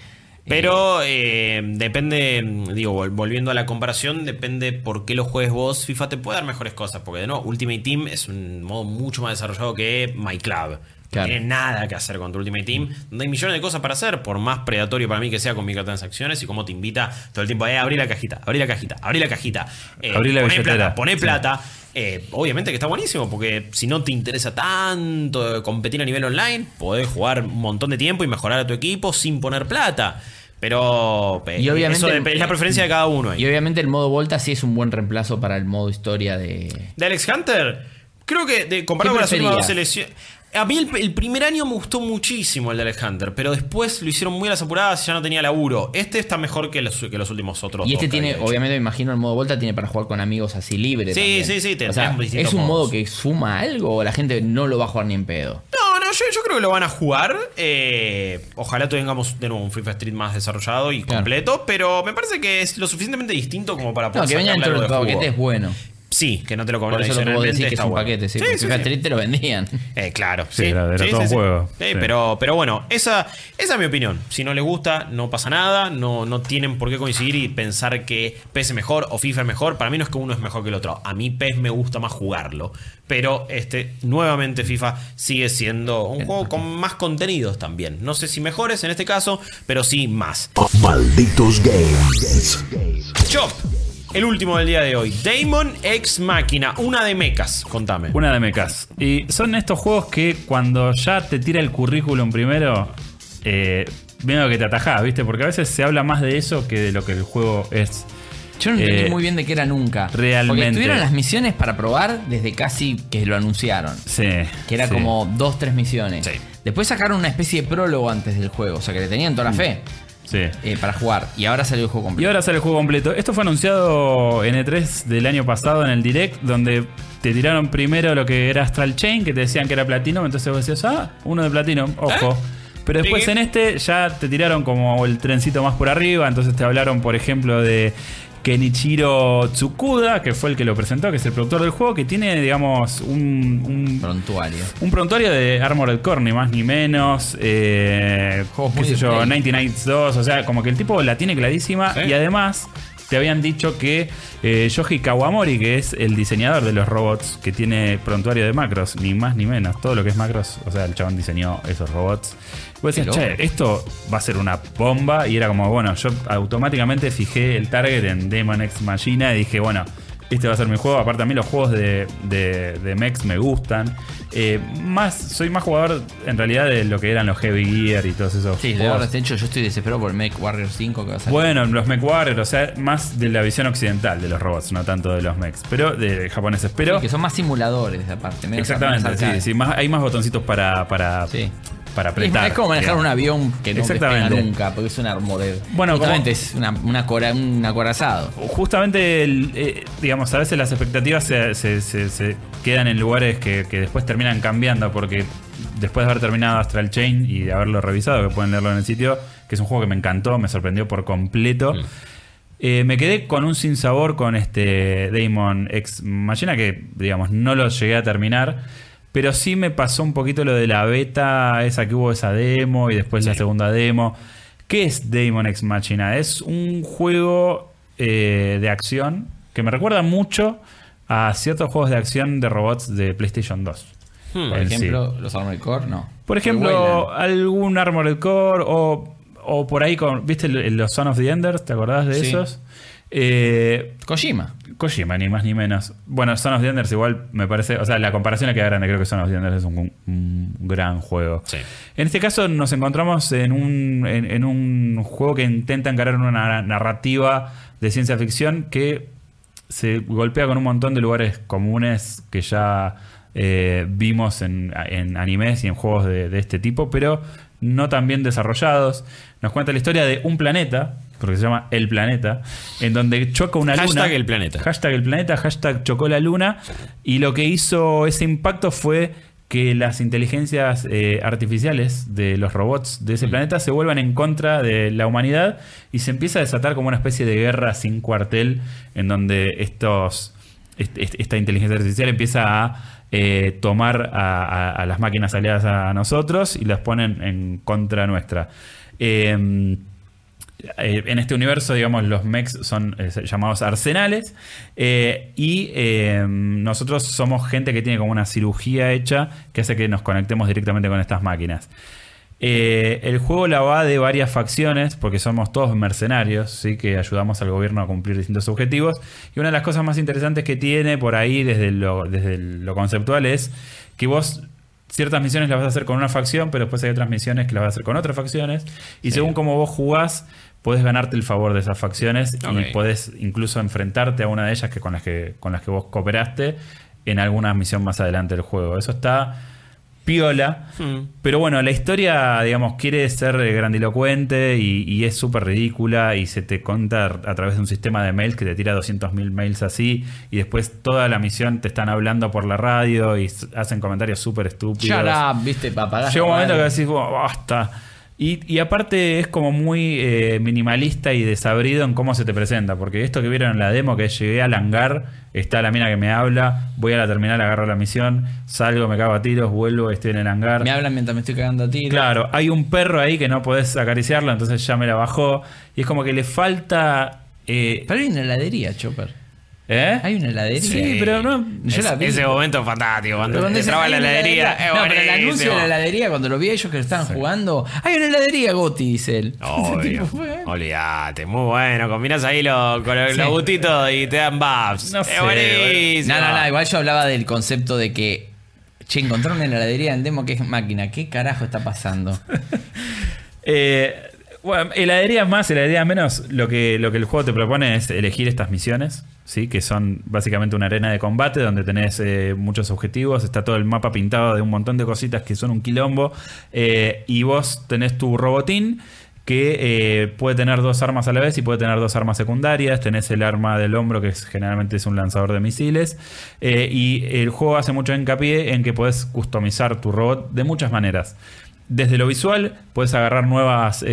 Pero eh, depende, digo, vol- volviendo a la comparación, depende por qué lo juegues vos. FIFA te puede dar mejores cosas, porque de nuevo, Ultimate Team es un modo mucho más desarrollado que My Club. No Claro. tiene nada que hacer con tu Ultimate Team, donde hay millones de cosas para hacer, por más predatorio para mí que sea con microtransacciones y cómo te invita todo el tiempo, eh, abrí la cajita, abrí la cajita, abrí la cajita, eh, Abrí la poné billetera. plata, poné Sí. plata. Eh, obviamente que está buenísimo, porque si no te interesa tanto competir a nivel online, podés jugar un montón de tiempo y mejorar a tu equipo sin poner plata. Pero eh, Y obviamente- eso es la preferencia de cada uno. ahí. Y obviamente el modo Volta sí es un buen reemplazo para el modo historia de. De Alex Hunter, creo que de, comparado ¿Qué con las últimas dos selecciones. A mí el, el primer año me gustó muchísimo el de Alex Hunter, pero después lo hicieron muy a las apuradas y ya no tenía laburo. Este está mejor que los, que los últimos otros. Y este tiene, obviamente me imagino el modo Volta tiene para jugar con amigos así libres. Sí, también. sí, sí, te- O sea, ¿Es un modo que suma algo o la gente no lo va a jugar ni en pedo? No, no, yo, yo creo que lo van a jugar. Eh, ojalá tengamos de nuevo un FIFA Street más desarrollado y Claro. completo, pero me parece que es lo suficientemente distinto como para No, poder que venga dentro del de paquete es bueno. Sí, que no te lo cobran Por eso lo que vos decís que es un bueno. paquete, sí. Sí, porque sí, sí. Te lo vendían. Eh, claro, Sí, era- era todo un juego. Sí, Sí. Pero, pero bueno, esa, esa es mi opinión. Si no les gusta, no pasa nada. No, no tienen por qué coincidir y pensar que PES es mejor o FIFA es mejor. Para mí no es que uno es mejor que el otro. A mí PES me gusta más jugarlo. Pero este, nuevamente FIFA sigue siendo un juego con más contenidos también. No sé si mejores en este caso, pero sí más. Malditos Games. Chop, el último del día de hoy. Damon X Máquina, una de mechas. Contame. Una de mechas. Y son estos juegos que cuando ya te tira el currículum primero, eh, medio que te atajás, ¿viste? Porque a veces se habla más de eso que de lo que el juego es. Yo no entendí Eh, muy bien de qué era nunca. realmente. Porque tuvieron las misiones para probar desde casi que lo anunciaron. Sí. Que era sí. como dos, tres misiones. Sí. Después sacaron una especie de prólogo antes del juego. O sea que le tenían toda la fe Sí. eh, para jugar. Y ahora salió el juego Y completo. ahora sale el juego completo. Esto fue anunciado en E3 del año pasado en el Direct, donde te tiraron primero lo que era Astral Chain, que te decían que era Platinum, entonces vos decías, ah, uno de Platinum, ojo. Pero después en este ya te tiraron como el trencito más por arriba, entonces te hablaron, por ejemplo, de Kenichiro Tsukuda, que fue el que lo presentó, que es el productor del juego, que tiene, digamos, un, un, Prontuario. un prontuario de Armored Core, ni más ni menos. Eh, Juegos qué sé yo, Play. 90 Nights 2. O sea, como que el tipo la tiene clarísima. Sí. Y además, te habían dicho que eh, Yoji Kawamori, que es el diseñador de los robots, que tiene prontuario de macros, ni más ni menos. Todo lo que es macros, o sea, el chabón diseñó esos robots. Vos decías, che, esto va a ser una bomba. Y era como, bueno, yo automáticamente fijé el target en Demon X Machina y dije, bueno. Este va a ser mi juego. Aparte, a mí los juegos de, de, de mechs me gustan. Eh, más, soy más jugador en realidad de lo que eran los Heavy Gear y todos esos Sí, de verdad, de hecho, yo estoy desesperado por el Mech Warrior 5 que va a salir. Bueno, los Mech Warriors, o sea, más de la visión occidental de los robots, no tanto de los mechs, pero de japoneses. Pero Sí, que son más simuladores, aparte. menos- exactamente, sí, sí, más, hay más botoncitos para, para, Sí. Para apretar. es como manejar digamos. un avión que no despega nunca, porque es un armodel. Bueno, Justamente como- es una, una cora- un acorazado. Justamente, el, eh, digamos, a veces las expectativas se, se- se- se quedan en lugares que, que después terminan cambiando porque después de haber terminado Astral Chain y de haberlo revisado, que pueden leerlo en el sitio, que es un juego que me encantó, me sorprendió por completo. eh, me quedé con un sinsabor con este Damon X Machina que, digamos, no lo llegué a terminar. Pero sí me pasó un poquito lo de la beta, esa que hubo esa demo y después la segunda demo. ¿Qué es Damon X Machina? Es un juego eh, de acción que me recuerda mucho a ciertos juegos de acción de robots de PlayStation 2. Hmm. Por sí. ejemplo, los Armored Core, no. Por ejemplo, algún Armored Core o, o por ahí con. ¿Viste el- los Son of the Enders? ¿Te acordás de Sí. esos? Eh, Kojima. Kojima, ni más ni menos. Bueno, Son of the Enders igual me parece. O sea, la comparación le queda grande. Creo que Son of the Enders es un, un gran juego. Sí. En este caso nos encontramos en un, en, en un juego que intenta encarar una na- narrativa de ciencia ficción que se golpea con un montón de lugares comunes que ya eh, vimos en, en animes y en juegos de, de este tipo, pero no tan bien desarrollados. Nos cuenta la historia de un planeta, porque se llama El Planeta, en donde choca una luna. Hashtag el planeta. Hashtag el planeta, hashtag chocó la luna. Y lo que hizo ese impacto fue que las inteligencias eh, artificiales de los robots de ese planeta se vuelvan en contra de la humanidad y se empieza a desatar como una especie de guerra sin cuartel en donde estos est- est- esta inteligencia artificial empieza a eh, tomar a, a- a las máquinas aliadas a nosotros y las ponen en contra nuestra. Eh, eh, en este universo, digamos, los mechs son eh, llamados arsenales. eh, y nosotros somos gente que tiene como una cirugía hecha que hace que nos conectemos directamente con estas máquinas. El juego la va de varias facciones, porque somos todos mercenarios, ¿sí? que ayudamos al gobierno a cumplir distintos objetivos. Y una de las cosas más interesantes que tiene por ahí, desde lo, desde lo conceptual, es que vos ciertas misiones las vas a hacer con una facción, pero después hay otras misiones que las vas a hacer con otras facciones. Y según cómo vos jugás, podés ganarte el favor de esas facciones y podés incluso enfrentarte a una de ellas que con las que, con las que vos cooperaste en alguna misión más adelante del juego. Eso está piola. Hmm. Pero bueno, la historia, digamos, quiere ser eh, grandilocuente y, y es súper ridícula y se te cuenta a través de un sistema de mails que te tira 200.000 mails así y después toda la misión te están hablando por la radio y hacen comentarios súper estúpidos. Up, viste, apagás Llega un momento que decís, "Buah, basta. Y, y aparte es como muy eh, minimalista y desabrido en cómo se te presenta. Porque esto que vieron en la demo, que llegué al hangar, está la mina que me habla, voy a la terminal, agarro la misión, salgo, me cago a tiros, vuelvo, estoy en el hangar. Me hablan mientras me estoy cagando a ti. Claro, hay un perro ahí que no podés acariciarlo, entonces ya me la bajó. Y es como que le falta. eh, Pero hay una heladería, Chopper. ¿Eh? Hay una heladería. Sí, pero no. Yo la vi. Ese momento fantástico. Cuando Pero entraba la "Hay una heladería. No, pero el anuncio de la heladería, cuando lo vi a ellos que lo estaban jugando, hay una heladería, Goti, dice él. Obvio. Olvídate, muy bueno. Combinas ahí lo- con los, los gustitos y te dan buffs. No es sé, buenísimo. No, no, no, igual yo hablaba del concepto de que, che, encontraron una heladería en demo que es máquina. ¿Qué carajo está pasando? Eh, bueno, heladería más, heladería menos, lo que, lo que el juego te propone es elegir estas misiones, ¿sí? que son básicamente una arena de combate donde tenés eh, muchos objetivos, está todo el mapa pintado de un montón de cositas que son un quilombo, eh, y vos tenés tu robotín que eh, puede tener dos armas a la vez y puede tener dos armas secundarias. Tenés el arma del hombro, que es- generalmente es un lanzador de misiles. Y el juego hace mucho hincapié en que puedes customizar tu robot de muchas maneras. Desde lo visual, puedes agarrar nuevos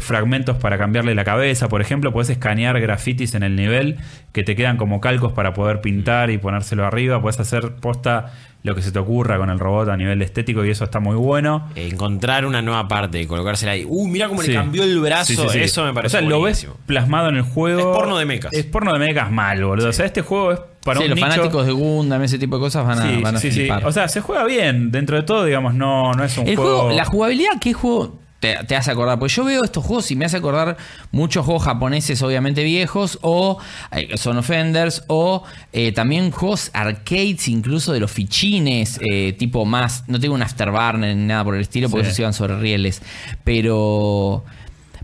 fragmentos para cambiarle la cabeza. Por ejemplo, puedes escanear grafitis en el nivel que te quedan como calcos para poder pintar y ponérselo arriba. Puedes hacer posta lo que se te ocurra con el robot a nivel estético y eso está muy bueno. Encontrar una nueva parte y colocársela ahí. Uh, mira cómo Sí. le cambió el brazo. Sí, sí, sí. Eso me parece O sea, lo ves plasmado en el juego. Es porno de mechas. Es porno de mechas mal, boludo. O sea, este juego es para sí, un los nicho- fanáticos de Gundam, ese tipo de cosas van a, Sí, van a sí, sí. flipar. O sea, se juega bien. Dentro de todo, digamos, no, no es un el juego. juego, la jugabilidad, ¿qué juego te, te hace acordar? Pues yo veo estos juegos y me hace acordar muchos juegos japoneses, obviamente viejos, o eh, Son Offenders, o eh, también juegos arcades, incluso de los fichines, eh, tipo más. No tengo un afterburner ni nada por el estilo, porque Sí. esos iban sobre rieles. Pero.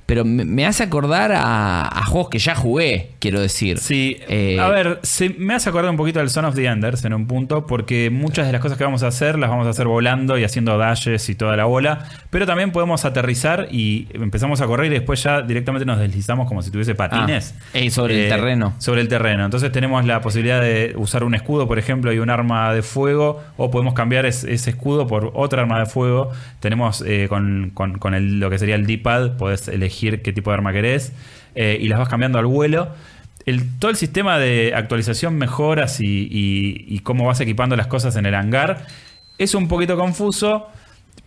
Pero me, me hace acordar a, a juegos que ya jugué, quiero decir. Sí, Eh, a ver, se, me hace acordar un poquito del Son of the Enders en un punto, porque muchas de las cosas que vamos a hacer las vamos a hacer volando y haciendo dashes y toda la bola, pero también podemos aterrizar y empezamos a correr y después ya directamente nos deslizamos como si tuviese patines. Ah, eh, sobre el terreno. Sobre el terreno. Entonces tenemos la posibilidad de usar un escudo, por ejemplo, y un arma de fuego, o podemos cambiar es- ese escudo por otra arma de fuego. Tenemos eh, con, con- con el- lo que sería el D-pad, podés elegir qué tipo de arma querés eh, y las vas cambiando al vuelo. El- todo el sistema de actualización, mejoras y, y- y cómo vas equipando las cosas en el hangar es un poquito confuso,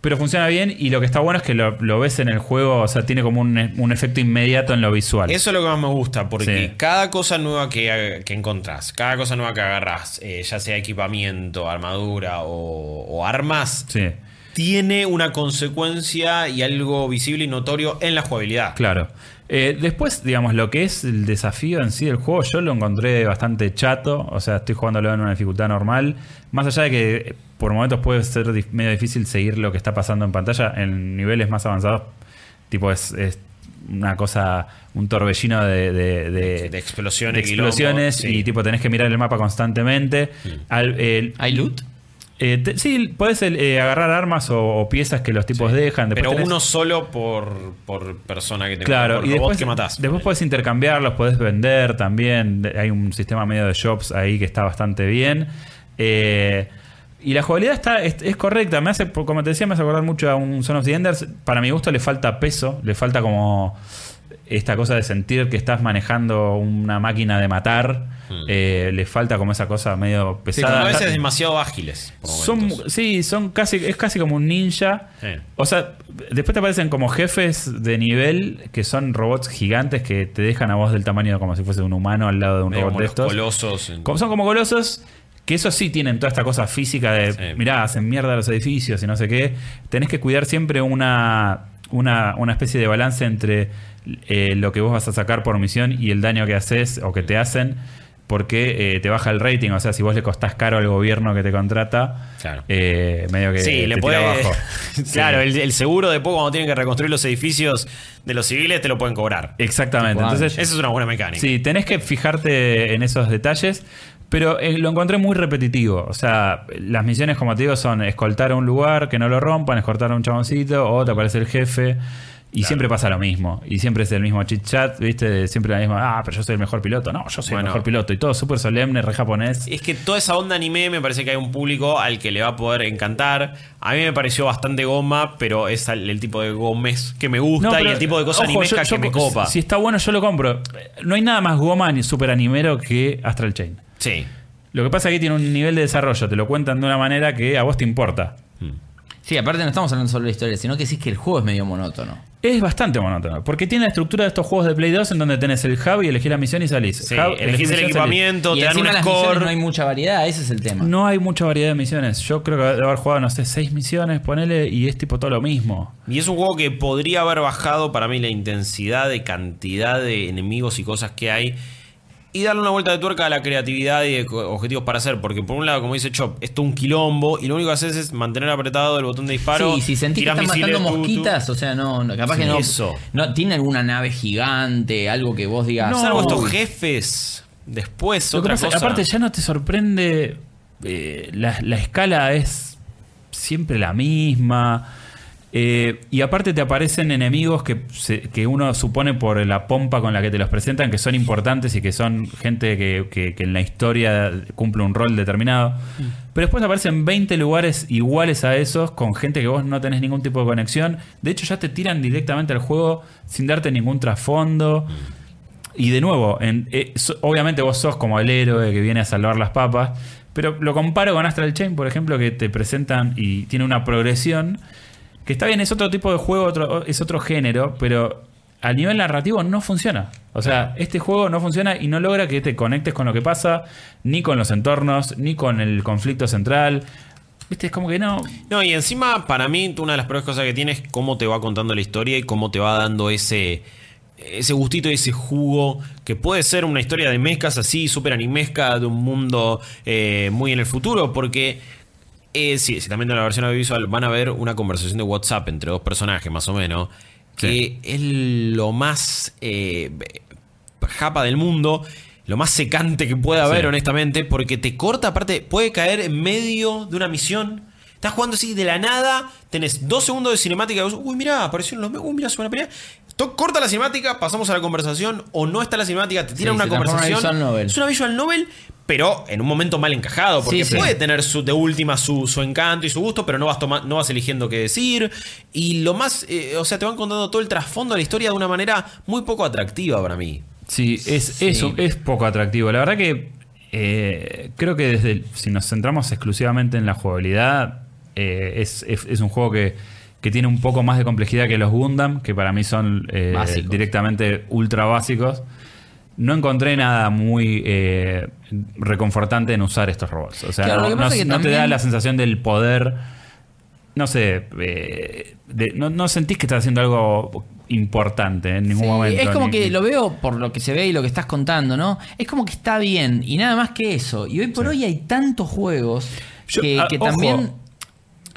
pero funciona bien. Y lo que está bueno es que lo, lo ves en el juego, o sea, tiene como un, un efecto inmediato en lo visual. Eso es lo que más me gusta, porque Sí. cada cosa nueva que, que encontrás, cada cosa nueva que agarrás, eh, ya sea equipamiento, armadura o, o armas, Sí, tiene una consecuencia y algo visible y notorio en la jugabilidad. claro. Eh, después, digamos, lo que es el desafío en sí del juego, yo lo encontré bastante chato. O sea, estoy jugándolo en una dificultad normal. Más allá de que por momentos puede ser medio difícil seguir lo que está pasando en pantalla, en niveles más avanzados, tipo es, es una cosa, un torbellino de, de- de- De explosiones, de explosiones quilombo, sí. y tipo tenés que mirar el mapa constantemente. Al- el- ¿Hay loot? Eh, te- sí, podés eh, agarrar armas o, o piezas que los tipos dejan. Después Pero tenés- uno solo por, por persona que te Claro, por y después, que matás. después puedes intercambiarlos, podés vender también. Hay un sistema medio de shops ahí que está bastante bien. Eh, y la jugabilidad está, es, es correcta. Me hace, como te decía, me hace acordar mucho a un Son of the Enders. Para mi gusto le falta peso, le falta como esta cosa de sentir que estás manejando una máquina de matar. Eh, le falta como esa cosa medio Sí, pesada. a veces demasiado ágiles. son, sí, son casi, es casi como un ninja. Sí. O sea, después te aparecen como jefes de nivel que son robots gigantes que te dejan a vos del tamaño como si fuese un humano al lado de un Medio robot como de estos. colosos. Como- son como colosos. Que eso sí tienen toda esta cosa física de, Sí. mirá, hacen mierda los edificios y no sé qué. Tenés que cuidar siempre una, una, una especie de balance entre eh, lo que vos vas a sacar por misión y el daño que haces o que te hacen, porque eh, te baja el rating. O sea, si vos le costás caro al gobierno que te contrata, Claro. eh, medio que Sí, te le tira puede. abajo. claro, Sí. el, el seguro después cuando tienen que reconstruir los edificios de los civiles te lo pueden cobrar. Exactamente. Tipo, Entonces, Esa es una buena mecánica. Sí, tenés que fijarte en esos detalles. Pero eh, lo encontré muy repetitivo. O sea, las misiones, como te digo, son escoltar a un lugar, que no lo rompan, escoltar a un chaboncito, o te aparece el jefe. Y siempre pasa lo mismo. Y siempre es el mismo chit chat, ¿viste? Siempre la misma, ah, pero yo soy el mejor piloto. No, yo soy Bueno. el mejor piloto. Y todo súper solemne, re japonés. Es que toda esa onda anime me parece que hay un público al que le va a poder encantar. A mí me pareció bastante goma, pero es el, el tipo de gomes que me gusta y pero, el tipo de cosa ojo, animesca yo- que me copa. Si está bueno, yo lo compro. No hay nada más goma ni super animero que Astral Chain. Sí. Lo que pasa es que tiene un nivel de desarrollo, te lo cuentan de una manera que a vos te importa. Sí, aparte no estamos hablando solo de la historia, sino que sí que el juego es medio monótono. Es bastante monótono, porque tiene la estructura de estos juegos de Play 2 en donde tenés el hub y elegís la misión y salís. Sí, Hub, elegís el equipamiento, y te dan un las score. no hay mucha variedad, ese es el tema. No hay mucha variedad de misiones. Yo creo que debe haber jugado, no sé, seis misiones, ponele, y es tipo todo lo mismo. Y es un juego que podría haber bajado para mí la intensidad de cantidad de enemigos y cosas que hay. Y darle una vuelta de tuerca a la creatividad y objetivos para hacer. Porque por un lado, como dice Chop, es todo un quilombo. Y lo único que haces es mantener apretado el botón de disparo. Sí, si sentís que están matando mosquitas, o sea, no, no, capaz Sí, que no, eso. no. ¿Tiene alguna nave gigante? Algo que vos digas. Salvo "Uy". estos jefes. Después, Lo que otra pasa- cosa. aparte ya no te sorprende, eh, la, la escala es siempre la misma. Eh, y aparte te aparecen enemigos que, se- que uno supone por la pompa con la que te los presentan que son importantes y que son gente que, que- que en la historia cumple un rol determinado. Pero después aparecen 20 lugares iguales a esos con gente que vos no tenés ningún tipo de conexión. De hecho ya te tiran directamente al juego sin darte ningún trasfondo. Y de nuevo, en- eh, so- obviamente vos sos como el héroe que viene a salvar las papas, pero lo comparo con Astral Chain, por ejemplo, que te presentan y tiene una progresión, que está bien, es otro tipo de juego, otro, es otro género, pero a nivel narrativo no funciona. O sea, este juego no funciona y no logra que te conectes con lo que pasa, ni con los entornos, ni con el conflicto central. Viste, es como que no... No, y encima, para mí, una de las peores cosas que tiene es cómo te va contando la historia y cómo te va dando ese. Ese gustito y ese jugo que puede ser una historia de mezcas así, súper animesca, de un mundo eh, muy en el futuro, porque eh, sí, si también en la versión audiovisual van a ver una conversación de WhatsApp entre dos personajes, más o menos, que es lo más eh, japa del mundo, lo más secante que puede haber, Sí. honestamente, porque te corta, aparte, puede caer en medio de una misión. Estás jugando así de la nada, tenés dos segundos de cinemática, y vos, uy, mirá, apareció en los... Uy, mirá, se van a pelear. Corta la cinemática, pasamos a la conversación, o no está la cinemática, te tiran Sí, una conversación. visual novel. Es una visual novel, pero en un momento mal encajado, porque Sí, sí. puede tener su, de última su, su encanto y su gusto, pero no vas, toma- no vas eligiendo qué decir. Y lo más, eh, o sea, te van contando todo el trasfondo de la historia de una manera muy poco atractiva para mí. Sí, es eso, es poco atractivo. La verdad que eh, creo que desde si nos centramos exclusivamente en la jugabilidad, eh, es, es- es un juego que, que tiene un poco más de complejidad que los Gundam, que para mí son eh, directamente ultra básicos. No encontré nada muy eh, reconfortante en usar estos robots. O sea, Claro, no, no- es que no te da la sensación del poder. No sé, eh, de- no, no sentís que estás haciendo algo importante en ningún Sí, momento. Es como ni- que lo veo por lo que se ve y lo que estás contando, ¿no? Es como que está bien y nada más que eso. Y hoy por hoy hay tantos juegos Yo- que, ah, que ojo, también.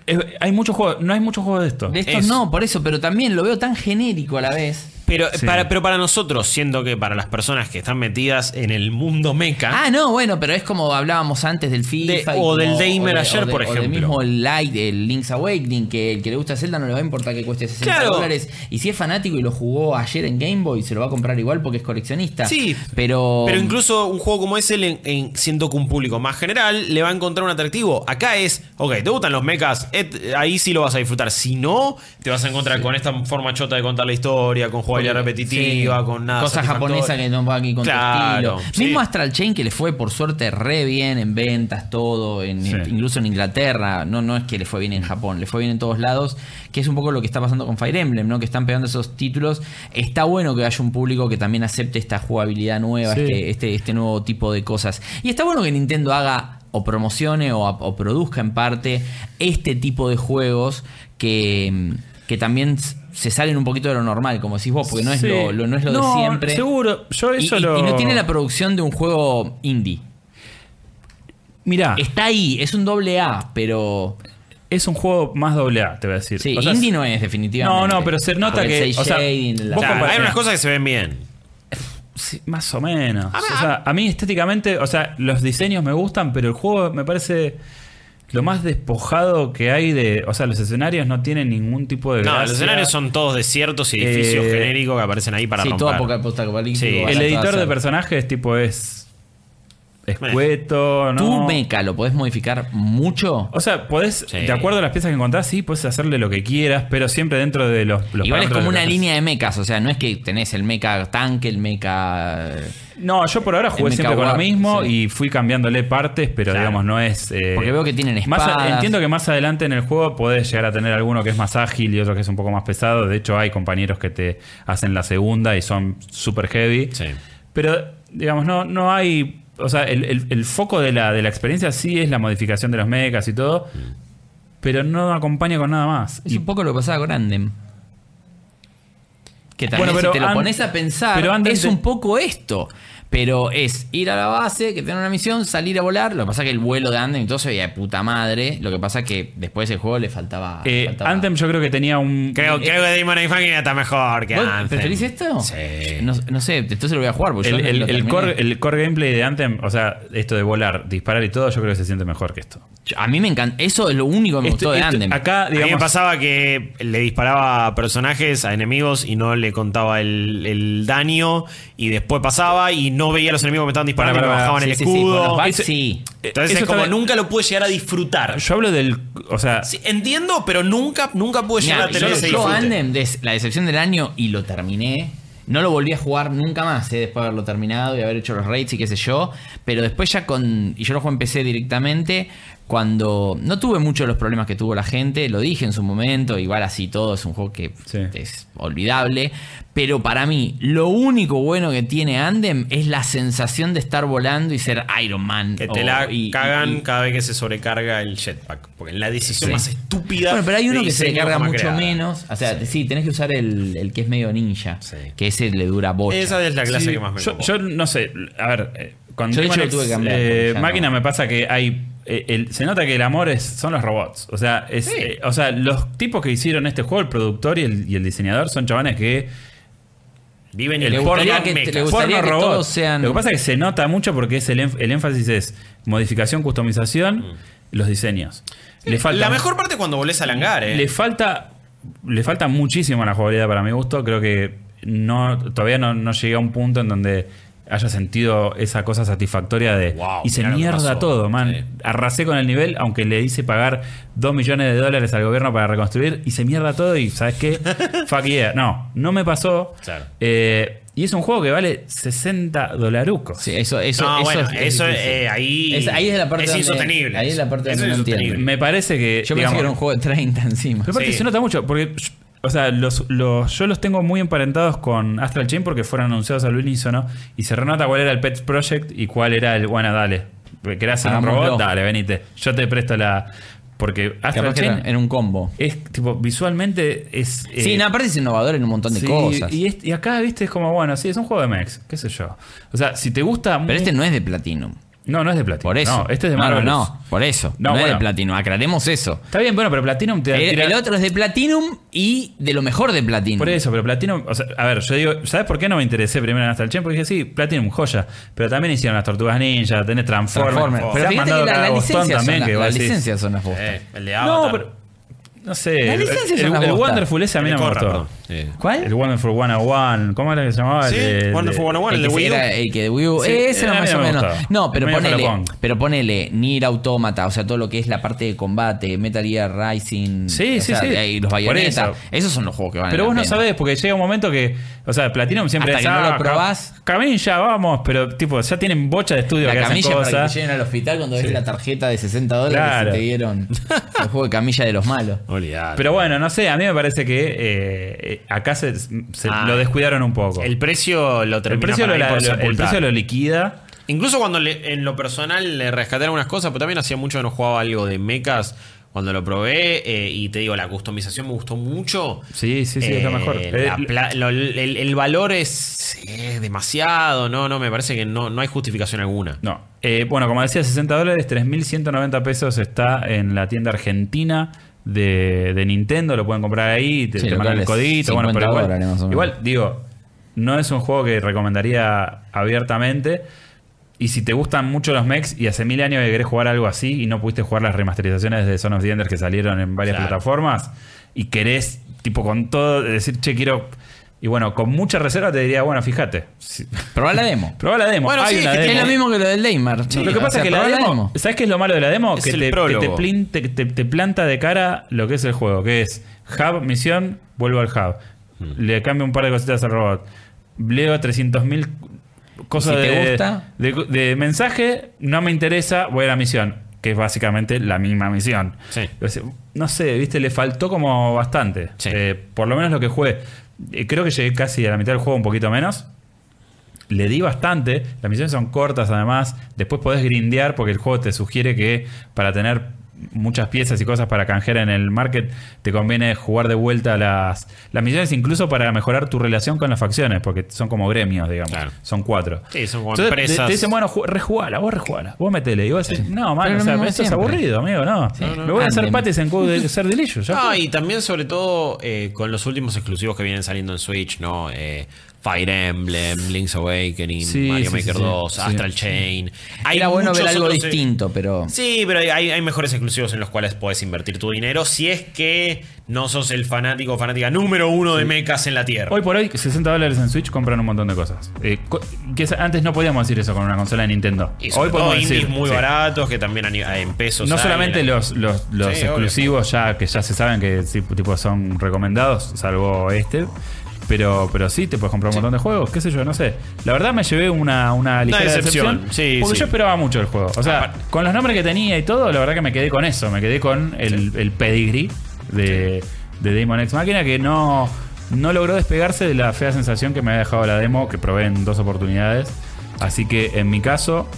Es- hay muchos juegos, no hay muchos juegos de esto. De estos Es- no, por eso, pero también lo veo tan genérico a la vez. Pero, Sí. para, pero para nosotros, siendo que para las personas que están metidas en el mundo mecha, Ah, no, bueno, pero es como hablábamos antes del FIFA. De- o como- del Damer de- ayer, o de- por O del ejemplo. mismo Light, el Link's Awakening, que el que le gusta Zelda no le va a importar que cueste 60 Claro. dólares. Y si es fanático y lo jugó ayer en Game Boy, se lo va a comprar igual porque es coleccionista. Sí, pero. Pero incluso un juego como ese, en, en- siendo que un público más general, le va a encontrar un atractivo. Acá es, ok, te gustan los mechas, et- ahí sí lo vas a disfrutar. Si no, te vas a encontrar con esta forma chota de contar la historia, con jugabilidad Porque- repetitiva, sí, con nada. Cosas japonesas que no va aquí con tu Claro, estilo. sí. Mismo Astral Chain que le fue por suerte re bien en ventas, todo, en, Sí. incluso en Inglaterra. No, no es que le fue bien en Japón, le fue bien en todos lados. Que es un poco lo que está pasando con Fire Emblem, ¿no? Que están pegando esos títulos. Está bueno que haya un público que también acepte esta jugabilidad nueva, Sí. este, este, este nuevo tipo de cosas. Y está bueno que Nintendo haga o promocione o, o produzca en parte este tipo de juegos que, que también se salen un poquito de lo normal, como decís vos, porque no es Sí. lo, lo- no es lo de siempre. Seguro, yo eso y- lo. y no tiene la producción de un juego indie. Mirá, Está ahí, es un doble A, pero. es un juego más doble A, te voy a decir. Sí, O sea, indie no es, definitivamente. No, no, pero se nota que- o sea, la- Claro, hay unas cosas que se ven bien. Sí, más o menos. A ver, o sea, a mí estéticamente, o sea, los diseños me gustan, pero el juego me parece lo más despojado que hay de. O sea, los escenarios no tienen ningún tipo de. No, gracia. los escenarios son todos desiertos y edificios Eh, genéricos que aparecen ahí para sí, romper. todo apoca- postapocalíptico. Sí, El editor de personajes, tipo, es. Escueto, ¿no? ¿Tu mecha lo podés modificar mucho? O sea, podés, Sí. de acuerdo a las piezas que encontrás, sí, puedes hacerle lo que quieras, pero siempre dentro de los. los Igual es como una línea de mechas, o sea, no es que tenés el mecha tanque, el mecha... haces. No, yo por ahora jugué siempre con lo mismo sí. y fui cambiándole partes, pero Claro. digamos, no es. eh, Porque veo que tienen más espadas. entiendo que más adelante en el juego podés llegar a tener alguno que es más ágil y otro que es un poco más pesado. De hecho, hay compañeros que te hacen la segunda y son super heavy. Sí. Pero, digamos, no, no hay. O sea, el, el- el foco de la, de la experiencia sí es la modificación de los mechas y todo. Pero no acompaña con nada más. Es Y- un poco lo que pasaba con Andem. Que también Bueno, pero si te lo pones a pensar, pero Andem es un poco esto. Pero es ir a la base, que tenga una misión, salir a volar. Lo que pasa es que el vuelo de Andem y todo se veía de puta madre. Lo que pasa es que después del juego le faltaba... eh, faltaba- Anthem yo creo que tenía un. Creo, creo que Demon Machina está mejor que ¿Vos Anthem. ¿Preferís esto? Sí. No, no sé, entonces lo voy a jugar. Porque El, yo el- el core, el core gameplay de Anthem, o sea, esto de volar, disparar y todo, yo creo que se siente mejor que esto. A mí me encanta. Eso es lo único que me Este- gustó de este- Andem. acá, A mí me digamos, pasaba que le disparaba a personajes, a enemigos, y no le contaba el, el daño, y después pasaba y no veía a los enemigos que me estaban disparando me bajaban el Sí, sí, sí, los escudo. Ese- sí. Entonces es como nunca lo pude llegar a disfrutar. yo hablo del. O sea, Sí, entiendo, pero nunca, nunca pude llegar a tener yo, ese yo. Andem, la decepción del año, y lo terminé. No lo volví a jugar nunca más, eh, después de haberlo terminado y haber hecho los raids y qué sé yo. Pero después ya con. Y yo lo jugué en PC directamente. Cuando. No tuve muchos de los problemas que tuvo la gente. Lo dije en su momento. Igual así todo. Es un juego que Sí. es olvidable. Pero para mí, lo único bueno que tiene Andem es la sensación de estar volando y ser Iron Man. Que te o- la y- cagan y- cada vez que se sobrecarga el jetpack. Porque es la decisión Sí. más estúpida. Bueno, pero hay uno que se carga mucho creada. menos. O sea, sí. tenés que usar el, el que es medio ninja. Sí. Que ese le dura bocha. Esa es la clase Sí, que más me yo, yo no sé, a ver, eh, con Yo de Demon hecho lo tuve que cambiar, eh, máquina no. me pasa que hay eh, el- se nota que el amor es, son los robots. O sea, es, Sí. eh, o sea, los tipos que hicieron este juego, el productor y el, y el diseñador, son chavales que Viven y el Le porno, gustaría que- mechas. le gustaría porno que todos sean- Lo que pasa es que se nota mucho porque es el, el énfasis es modificación, customización, los diseños. Le falta La mejor parte es cuando volvés al hangar, eh. le falta le falta muchísimo a la jugabilidad para mi gusto. Creo que no todavía no, no llegué a un punto en donde haya sentido esa cosa satisfactoria de Wow, hice mierda pasó". todo, man. Sí. Arrasé con el nivel, aunque le hice pagar 2 millones de dólares al gobierno para reconstruir, hice mierda todo y ¿sabes qué? Fuck yeah. No, no me pasó. Claro. Eh, y es un juego que vale 60 dolarucos. Sí, eso, eso, no, eso bueno, es- es eso eh, ahí. Es- ahí es la parte Es donde- insostenible. ahí es la parte Eso donde es no entiendo. insostenible. Me parece que. Yo pensé digamos, que era un juego de 30 encima. Pero aparte Sí. se nota mucho, porque, o sea, los, los- yo los tengo muy emparentados con Astral Chain porque fueron anunciados al unísono y se renota cuál era el Pets Project y cuál era el, bueno, dale, ¿querés hacer un robot? Dale, venite, yo te presto la... Porque Astral Chain era un combo. es, tipo, visualmente es... sí, eh, no, aparte es innovador en un montón de sí, cosas. Y, es- y acá, viste, es como, bueno, sí, es un juego de mechs, qué sé yo. O sea, si te gusta... Pero muy- este no es de Platinum. No, no es de Platinum. Por eso. No, este es de no, no, no, por eso. No, No, es de Platinum. Aclaremos eso. Está bien, bueno, pero Platinum te El, tira- el otro es de Platinum y de lo mejor de Platinum. Por eso, pero Platinum, o sea, a ver, yo digo, ¿sabes por qué no me interesé primero en Astral Chain? Porque dije, sí, Platinum, joya. Pero también hicieron las Tortugas Ninja, tenés Transformers. Transformers. Se Pero fíjate que mandado la, la licencia Boston son las, las vos decís, licencias son las. Eh, el de No, Avatar. pero, no sé. Las el- licencias el, son el bosta. Wonderful ese a mí El no me Corra, gustó. perdón. Sí. ¿Cuál? El Wonderful 101, ¿cómo era que se llamaba? Sí, El de- Wonderful de- 101, el el, de que Wii U. era el que de Wii U. Sí, ese a era mí más no o me menos. gustaba. No, pero Medio ponele, flojón. pero ponele Nier Automata, o sea, todo lo que es la parte de combate, Metal Gear Rising. Sí, o sí, sea, sí. Y los Por Bayonetta. eso. Esos son los juegos que van Pero vos no sabés, porque llega un momento que, o sea, Platinum siempre Hasta es, que no lo "Ah, probás". Ca- Camilla, vamos, pero tipo, ya tienen bocha de estudio La que hacen camilla para que cosas. te lleven al hospital cuando ves la tarjeta de 60 dólares Claro. y te dieron el juego de camilla de los malos. Olvidate. Pero bueno, no sé, a mí me parece que eh, acá se, se Ah, lo descuidaron un poco. el precio lo El termina precio, para lo, por la- lo- el precio lo liquida. Incluso cuando le- en lo personal le rescaté algunas cosas, pero también hacía mucho que no jugaba algo de mechas. Cuando lo probé, eh, y te digo, la customización me gustó mucho. Sí, sí, sí, es lo Eh, mejor. la Eh, lo- el, el valor es eh, demasiado, no, no, me parece que no, no hay justificación alguna. No. Eh, bueno, como decía, 60 dólares, 3.190 pesos está en la tienda argentina de, de Nintendo. Lo pueden comprar ahí, te, Sí, te mandan el codito. Bueno, 50 pero igual, dólares igual, digo, no es un juego que recomendaría abiertamente. Y si te gustan mucho los mechs y hace mil años que querés jugar algo así y no pudiste jugar las remasterizaciones de Son of the Enders que salieron en varias Claro. plataformas y querés, tipo, con todo, decir, che, quiero. Y bueno, con mucha reserva te diría, bueno, fíjate. si- Probá la demo. Probá la demo. Bueno, Hay sí, una es que demo. Es lo mismo que lo del Neymar. lo que pasa O sea, es que la probá demo, ¿Sabes qué es lo malo de la demo? Es que el te, que te, plin- te- te- te planta de cara lo que es el juego, que es hub, misión, vuelvo al hub. Hmm. Le cambio un par de cositas al robot. Leo 300.000 cosas Si te de, gusta. de, de mensaje, no me interesa, voy a la misión. Que es básicamente la misma misión. Sí. No sé, viste, le faltó como bastante. Sí. Eh, por lo menos lo que jugué. Eh, creo que llegué casi a la mitad del juego, un poquito menos. Le di bastante. Las misiones son cortas además. Después podés grindear porque el juego te sugiere que para tener muchas piezas y cosas para canjear en el market te conviene jugar de vuelta las, las misiones incluso para mejorar tu relación con las facciones porque son como gremios, digamos. Claro. Son cuatro. Sí, son como Entonces, empresas. Te, dicen, bueno, ju- rejugala, vos rejugala, vos metele. Y vos decís, no, lo o sea, esto es aburrido, amigo, no. Me voy a hacer patis en Code de ser delicious. ya Ah, y también sobre todo eh, con los últimos exclusivos que vienen saliendo en Switch, ¿no? Eh, Fire Emblem, Link's Awakening, Sí, Mario sí, Maker sí, 2, sí. Astral Chain. Hay Era bueno ver algo otros, eh, distinto, pero. Sí, pero hay, hay mejores exclusivos en los cuales puedes invertir tu dinero si es que no sos el fanático o fanática número uno de mechas en la Tierra. Hoy por hoy, 60 dólares en Switch compran un montón de cosas. Eh, que es- antes no podíamos decir eso con una consola de Nintendo. y hoy podemos indies decir. muy baratos que también en pesos. No hay, solamente en- los, los, los obvio. exclusivos ya que ya se saben que tipo son recomendados, salvo este. Pero, pero sí, te puedes comprar un montón de juegos, qué sé yo, no sé. La verdad me llevé una, una ligera decepción, decepción. sí, porque sí. yo esperaba mucho el juego. O sea, Aparte- con los nombres que tenía y todo, la verdad que me quedé con eso. Me quedé con el, el pedigree de, de Demon X Máquina que no, no logró despegarse de la fea sensación que me había dejado la demo, que probé en dos oportunidades. Así que en mi caso,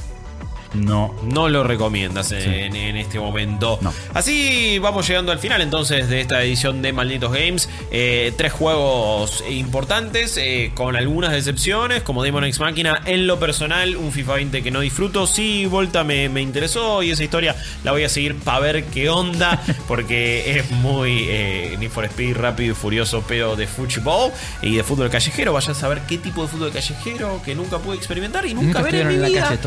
no. No lo recomiendas en, en este momento. No. Así vamos llegando al final entonces de esta edición de Malditos Games. Eh, tres juegos importantes eh, con algunas decepciones, como Demon X Máquina. En lo personal, un FIFA 20 que no disfruto. Sí, Volta me, me interesó y esa historia la voy a seguir para ver qué onda, porque es muy eh, Need for Speed rápido y furioso, pero de fútbol y de fútbol callejero. Vaya a saber qué tipo de fútbol callejero que nunca pude experimentar y nunca, Nunca ver en mi vida. calle.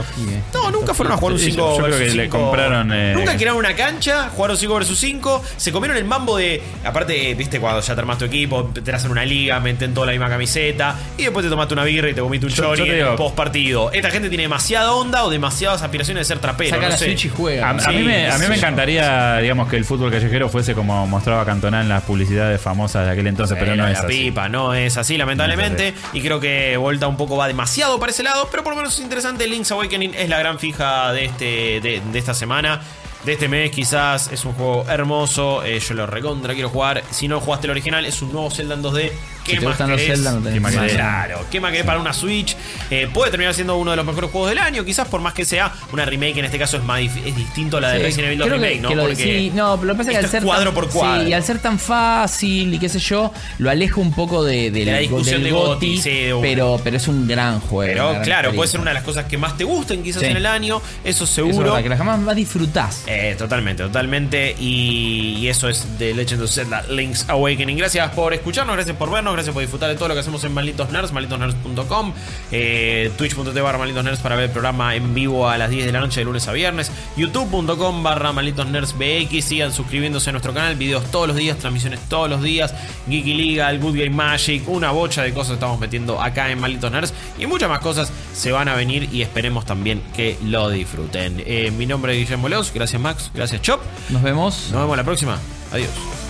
No, nunca fueron a jugar un Sí, 5 yo- yo creo que le compraron, eh, Nunca crearon una cancha, jugaron 5 versus 5. Se comieron el mambo de. Aparte, viste, cuando ya te armas tu equipo, te hacen una liga, meten toda la misma camiseta. Y después te tomaste una birra y te comiste un Yo- chori yo digo- post partido. Esta gente tiene demasiada onda o demasiadas aspiraciones de ser trapero. Saca no la sé. Switch y juega. A, mí me, a mí sí, me sí. encantaría, digamos, que el fútbol callejero fuese como mostraba Cantona en las publicidades famosas de aquel entonces, pero no es la así. pipa, no es así, lamentablemente. No es Y creo que Volta un poco va demasiado para ese lado, pero por lo menos es interesante. Link's Awakening es la gran fija de, este, de, de esta semana. De este mes, quizás es un juego hermoso. eh, yo lo recontra quiero jugar. Si no jugaste el original, es un nuevo Zelda en 2D. ¿Qué Si te más gustan los querés? Zelda, no tenés ¿Qué más más. querés? Claro, ¿qué más querés para una Switch? Eh, puede terminar siendo uno de los mejores juegos del año, quizás por más que sea una remake. En este caso es, más es distinto a la de Sí, Resident Evil 2 creo que- Remake, ¿no? que lo- Porque sí, no, pero lo que pasa es que al ser cuadro tan, por cuadro. Sí, y al ser tan fácil y qué sé yo, lo aleja un poco de, del- De la discusión del de sí, de una. pero, pero es un gran juego. Pero claro, puede ser una de las cosas que más te gusten quizás Sí. en el año. Eso Eso es seguro. verdad, que la jamás más disfrutás. Eh, totalmente, totalmente. Y, y eso es de Legend of Zelda Link's Awakening. Gracias por escucharnos, gracias por vernos, gracias por disfrutar de todo lo que hacemos en Malditos Nerds, malditosnerds.com, eh, twitch.tv barra Malditos Nerds para ver el programa en vivo a las 10 de la noche de lunes a viernes, youtube.com barra Malditos Nerds BX. Sigan suscribiéndose a nuestro canal, videos todos los días, transmisiones todos los días, Geeky Legal, Good Game Magic, una bocha de cosas estamos metiendo acá en Malditos Nerds y muchas más cosas se van a venir y esperemos también que lo disfruten. Eh, mi nombre es Guillermo Leos, gracias Max, gracias Chop. Nos vemos. Nos vemos la próxima. Adiós.